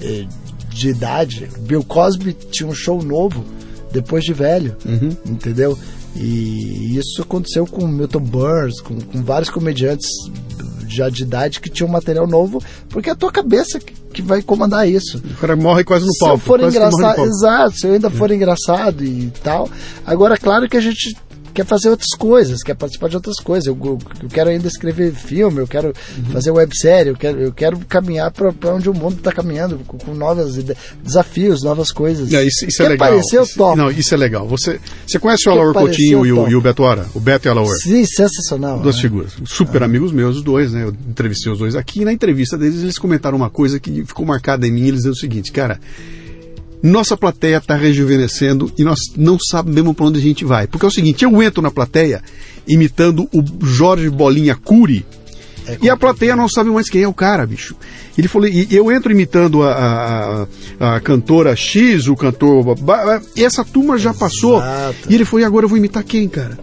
eh, de idade. Bill Cosby tinha um show novo depois de velho, Uhum. entendeu? E isso aconteceu com Milton Burns, com, com vários comediantes já de idade que tinham material novo, porque é a tua cabeça que, que vai comandar isso. O cara morre quase no Se eu palco. for engraçado, palco. exato, se eu ainda for engraçado e tal. Agora, claro que a gente quer fazer outras coisas, quer participar de outras coisas. Eu, eu- eu quero ainda escrever filme, eu quero Uhum. fazer websérie, eu quero, eu quero caminhar para onde o mundo está caminhando, com, com novos desafios, novas coisas. Não, isso, isso é legal. aparecer, Isso- topo. Não, isso é legal. Você, você conhece o Alaor Coutinho e o, e o Beto Ara? O Beto e o Alaor. Sim, sensacional. Duas né? figuras. Super amigos meus, os dois, né? Eu entrevistei os dois aqui. E na entrevista deles, eles comentaram uma coisa que ficou marcada em mim. Eles diziam o seguinte, cara. Nossa plateia está rejuvenescendo e nós não sabemos para onde a gente vai. Porque é o seguinte, eu entro na plateia imitando o Jorge Bolinha Cury É e a plateia não sabe mais quem é o cara, bicho. Ele falou, e eu entro imitando a, a- a- cantora X, o cantor. E essa turma já passou. Exato. E ele falou, e agora eu vou imitar quem, cara?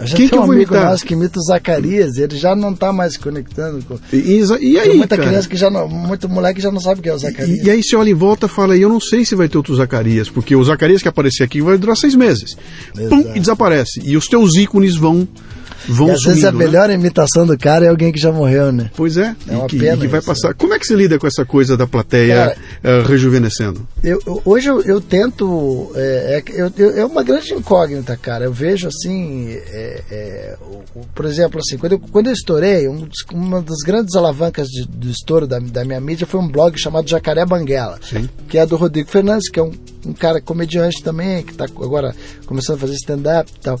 A gente Quem tem que um vou amigo imitar? nosso que imita o Zacarias, ele já não está mais se conectando com. E, e- aí, tem muita cara? criança que já não. Muito moleque que já não sabe quem é o Zacarias. E, e aí você olha em volta e fala, eu não sei se vai ter outro Zacarias, porque o Zacarias que aparecer aqui vai durar seis meses. Pum, e desaparece. E os teus ícones vão vão e às sumindo, vezes a né? melhor imitação do cara é alguém que já morreu, né? Pois é, É uma e que, pena e que vai isso, passar. Como é que se lida com essa coisa da plateia Cara, eh, rejuvenescendo? Eu, eu- hoje eu, eu tento. É, é, é uma grande incógnita, cara. Eu vejo assim. é, o- o- por exemplo, assim, quando eu, quando eu estourei, um uma das grandes alavancas de- do estouro da, da minha mídia foi um blog chamado Jacaré Banguela, Sim. que é do Rodrigo Fernandes, que é um, um cara comediante também, que está agora começando a fazer stand-up e tal.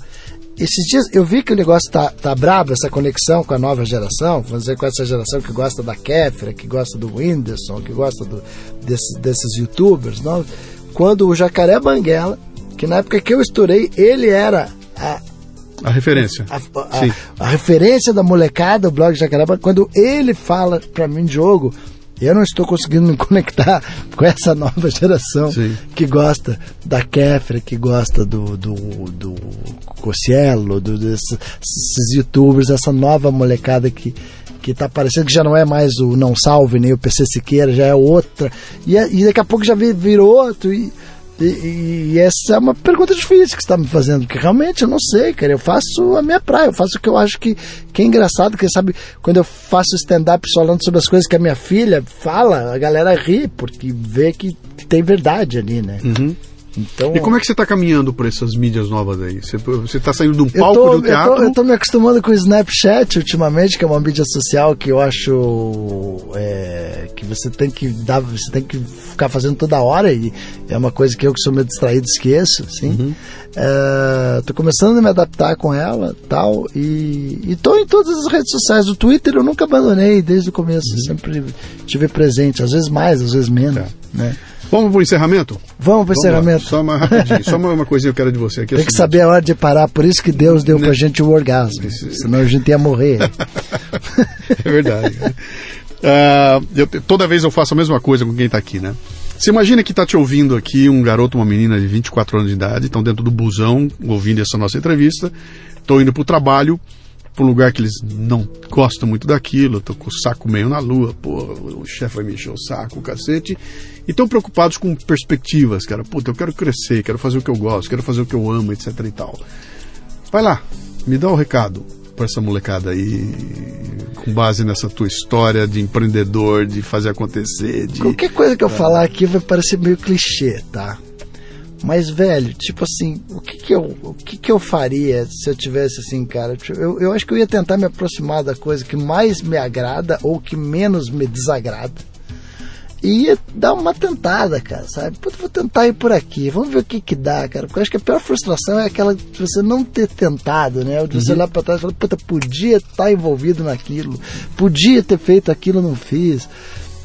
Esses dias eu vi que o negócio tá, tá brabo, essa conexão com a nova geração, vamos dizer, com essa geração que gosta da Kéfera, que gosta do Whindersson, que gosta do, desses, desses youtubers novos. Quando o Jacaré Banguela, que na época que eu estourei, ele era a, A referência. a, a- Sim. a referência da molecada, o blog Jacaré Banguela, quando ele fala pra mim, Diogo, eu não estou conseguindo me conectar com essa nova geração Sim. que gosta da Kéfera, que gosta do, do, do Cossielo, do, desses, esses youtubers, essa nova molecada que, que tá aparecendo, que já não é mais o Não Salve, nem o PC Siqueira, já é outra. E, é- e daqui a pouco já vi- virou outro. E, e, e essa é uma pergunta difícil que você está me fazendo, porque realmente eu não sei, cara. Eu faço a minha praia, eu faço o que eu acho que, que é engraçado, que sabe, quando eu faço stand-up falando sobre as coisas que a minha filha fala, a galera ri, porque vê que tem verdade ali, né? Então, E como é que você está caminhando por essas mídias novas aí? Você, você tá saindo de um palco tô, do eu, teatro? eu tô me acostumando com o Snapchat ultimamente, que é uma mídia social que eu acho é, que você tem que dar, você tem que ficar fazendo toda hora e é uma coisa que eu que sou meio distraído esqueço, sim. Uhum. É, tô começando a me adaptar com ela, tal e, e tô em todas as redes sociais. O Twitter eu nunca abandonei desde o começo, Uhum. sempre tive presente, às vezes mais, às vezes menos, Tá. né? Vamos pro encerramento? Vamos Vamos lá. encerramento. Só uma rapidinho, só uma, uma coisinha que eu quero de você aqui. é o Tem que saber a hora de parar, por isso que Deus deu pra gente o orgasmo. Senão a gente ia morrer. É verdade. Ah, eu- toda vez eu faço a mesma coisa com quem está aqui, né? Você imagina que está te ouvindo aqui um garoto, uma menina de 24 anos de idade, estão dentro do busão ouvindo essa nossa entrevista, estão indo para o trabalho, para um lugar que eles não gostam muito daquilo, estão com o saco meio na lua, pô, o chefe vai me encher o saco, o cacete, e estão preocupados com perspectivas, cara. Puta, eu quero crescer, quero fazer o que eu gosto, quero fazer o que eu amo, etc e tal. Vai lá, me dá o recado para essa molecada aí, com base nessa tua história de empreendedor, de fazer acontecer, de. Qualquer coisa que eu falar aqui vai parecer meio clichê, tá? Mas, velho, tipo assim, o que que eu, o que que eu faria se eu tivesse assim, cara? Tipo, Eu, eu acho que eu ia tentar me aproximar da coisa que mais me agrada ou que menos me desagrada. E ia dar uma tentada, cara, sabe? Puta, vou tentar ir por aqui, vamos ver o que que dá, cara. Porque eu acho que a pior frustração é aquela de você não ter tentado, né? De você olhar pra trás e falar, puta, podia estar envolvido naquilo, podia ter feito aquilo, não fiz.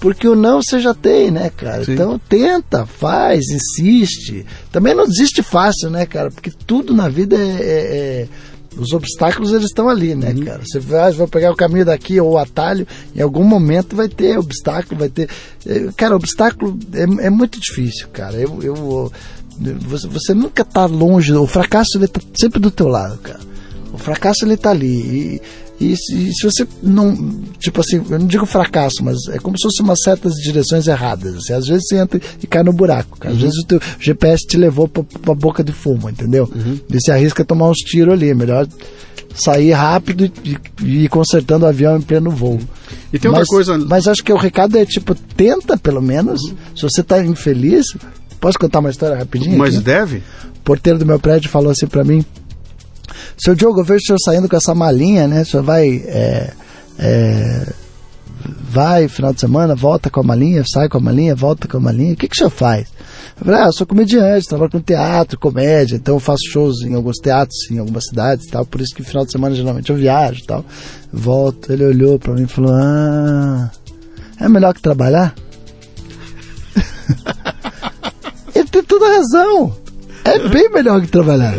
Porque o não você já tem, né, cara? Sim. Então tenta, faz, insiste. Também não desiste fácil, né, cara? Porque tudo na vida é. é- é- os obstáculos eles estão ali, né, cara? Você vai, vai pegar o caminho daqui ou o atalho, em algum momento vai ter obstáculo, vai ter. é, Cara, obstáculo é, é muito difícil, cara. Eu, eu, você, você nunca tá longe, o fracasso ele tá sempre do teu lado, cara. O fracasso ele tá ali. E, e se, se você não. Tipo assim, eu não digo fracasso, mas é como se fosse umas certas direções erradas. Assim, às vezes você entra e cai no buraco. Cara. Às vezes o teu GPS te levou pra, pra boca de fumo, entendeu? E você arrisca tomar uns tiros ali. É melhor sair rápido e, e ir consertando o avião em pleno voo. E tem outra mas, coisa. Mas acho que o recado é tipo, tenta pelo menos. Se você tá infeliz. Posso contar uma história rapidinho? Mas aqui? deve? O porteiro do meu prédio falou assim pra mim: Seu Diogo, eu vejo o senhor saindo com essa malinha, né? O senhor vai. é, é, vai final de semana, volta com a malinha, sai com a malinha, volta com a malinha. O que, que o senhor faz? Eu falei, ah, eu sou comediante, trabalho com teatro, comédia, então eu faço shows em alguns teatros, em algumas cidades e tal, por isso que final de semana geralmente eu viajo e tal. Volto, ele olhou pra mim e falou, ah, é melhor que trabalhar? ele tem toda a razão. É bem melhor que trabalhar.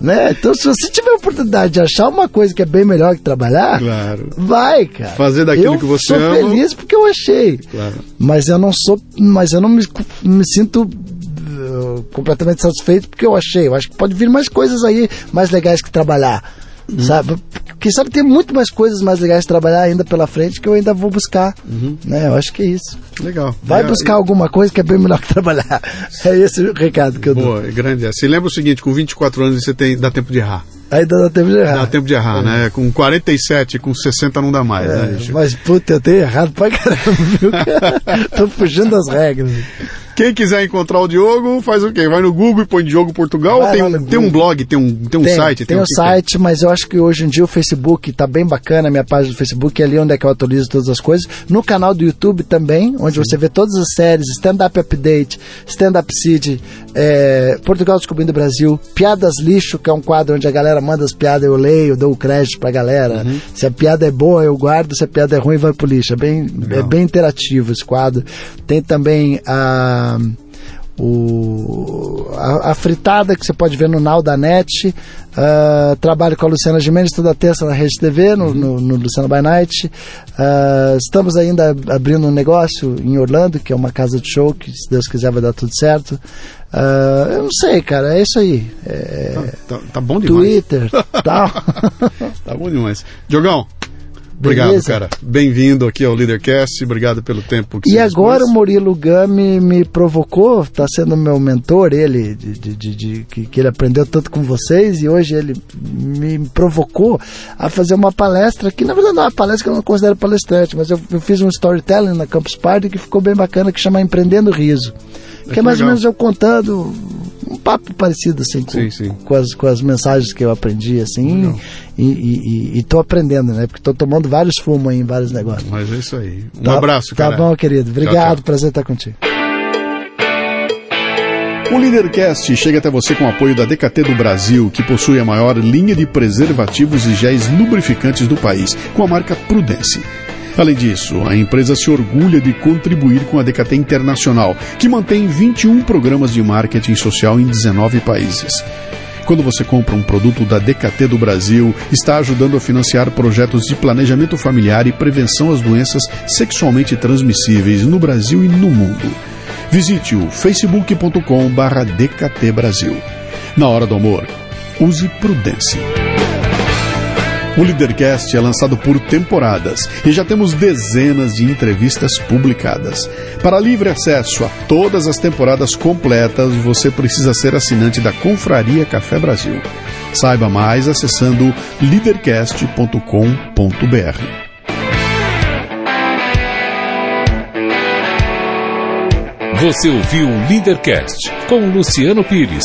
Né? Então, se você tiver a oportunidade de achar uma coisa que é bem melhor que trabalhar, Claro. vai, cara. Fazer daquilo eu que você sou ama. feliz porque eu achei. Claro. Mas eu não sou, mas eu não me, me sinto uh, completamente satisfeito porque eu achei. Eu acho que pode vir mais coisas aí mais legais que trabalhar. Uhum. Sabe? Quem sabe tem muito mais coisas mais legais de trabalhar ainda pela frente que eu ainda vou buscar. Uhum. Né? Eu acho que é isso. Legal. Vai buscar alguma coisa que é bem melhor que trabalhar. É esse o recado que eu Boa, dou. Boa, é grande. Você lembra o seguinte, com 24 anos você tem, dá tempo de errar. Ainda dá tempo de errar. Dá tempo de errar, é. né? Com 47, com 60 não dá mais, é, né? Mas, puta, eu tenho errado pra caramba, viu? Tô fugindo das regras. Quem quiser encontrar o Diogo, faz o quê? Vai no Google e põe Diogo Portugal? Vai tem, tem um blog, tem um, tem um tem, site? Tem, tem um site, mas eu acho que hoje em dia o Facebook está bem bacana, a minha página do Facebook é ali onde é que eu atualizo todas as coisas. No canal do YouTube também, onde Sim. você vê todas as séries, Stand Up Update, Stand Up Seed, é, Portugal Descobrindo o Brasil, Piadas Lixo, que é um quadro onde a galera manda as piadas, eu leio, dou o crédito pra galera. Uhum. Se a piada é boa, eu guardo, se a piada é ruim, vai pro lixo. É bem, é bem interativo esse quadro. Tem também a o, a, a, fritada que você pode ver no Now da Net. Uh, trabalho com a Luciana Gimenez toda terça na Rede TV, no, no, no Luciano by Night. Uh, estamos ainda abrindo um negócio em Orlando, que é uma casa de show, que se Deus quiser vai dar tudo certo. Uh, eu não sei, cara, é isso aí. É, tá, tá, tá, bom demais. Twitter, tal. tá bom demais. Diogão, Obrigado, Beleza? cara. Bem-vindo aqui ao Leadercast. Obrigado pelo tempo que E agora o Murilo Gami me provocou, está sendo meu mentor, ele, de, de, de, de que, que, ele aprendeu tanto com vocês, e hoje ele me provocou a fazer uma palestra, que na verdade não é uma palestra que eu não considero palestrante, mas eu, eu fiz um storytelling na Campus Party que ficou bem bacana, que chama Empreendendo Riso. É que é mais legal. ou menos eu contando um papo parecido assim com, sim, sim. com, as, com as mensagens que eu aprendi assim e, estou aprendendo, né? Porque estou tomando vários fumos aí em vários negócios. Mas é isso aí. Um tá, abraço, tá cara. Tá bom, querido. Obrigado, tchau, tchau. prazer estar contigo. O Leadercast chega até você com o apoio da DKT do Brasil, que possui a maior linha de preservativos e géis lubrificantes do país, com a marca Prudence. Além disso, a empresa se orgulha de contribuir com a DKT Internacional, que mantém 21 programas de marketing social em 19 países. Quando você compra um produto da DKT do Brasil, está ajudando a financiar projetos de planejamento familiar e prevenção às doenças sexualmente transmissíveis no Brasil e no mundo. Visite o facebook.com/dkt Brasil. Na hora do amor, use prudência. O Leadercast é lançado por temporadas e já temos dezenas de entrevistas publicadas. Para livre acesso a todas as temporadas completas, você precisa ser assinante da Confraria Café Brasil. Saiba mais acessando leadercast.com.br. Você ouviu o Leadercast com Luciano Pires.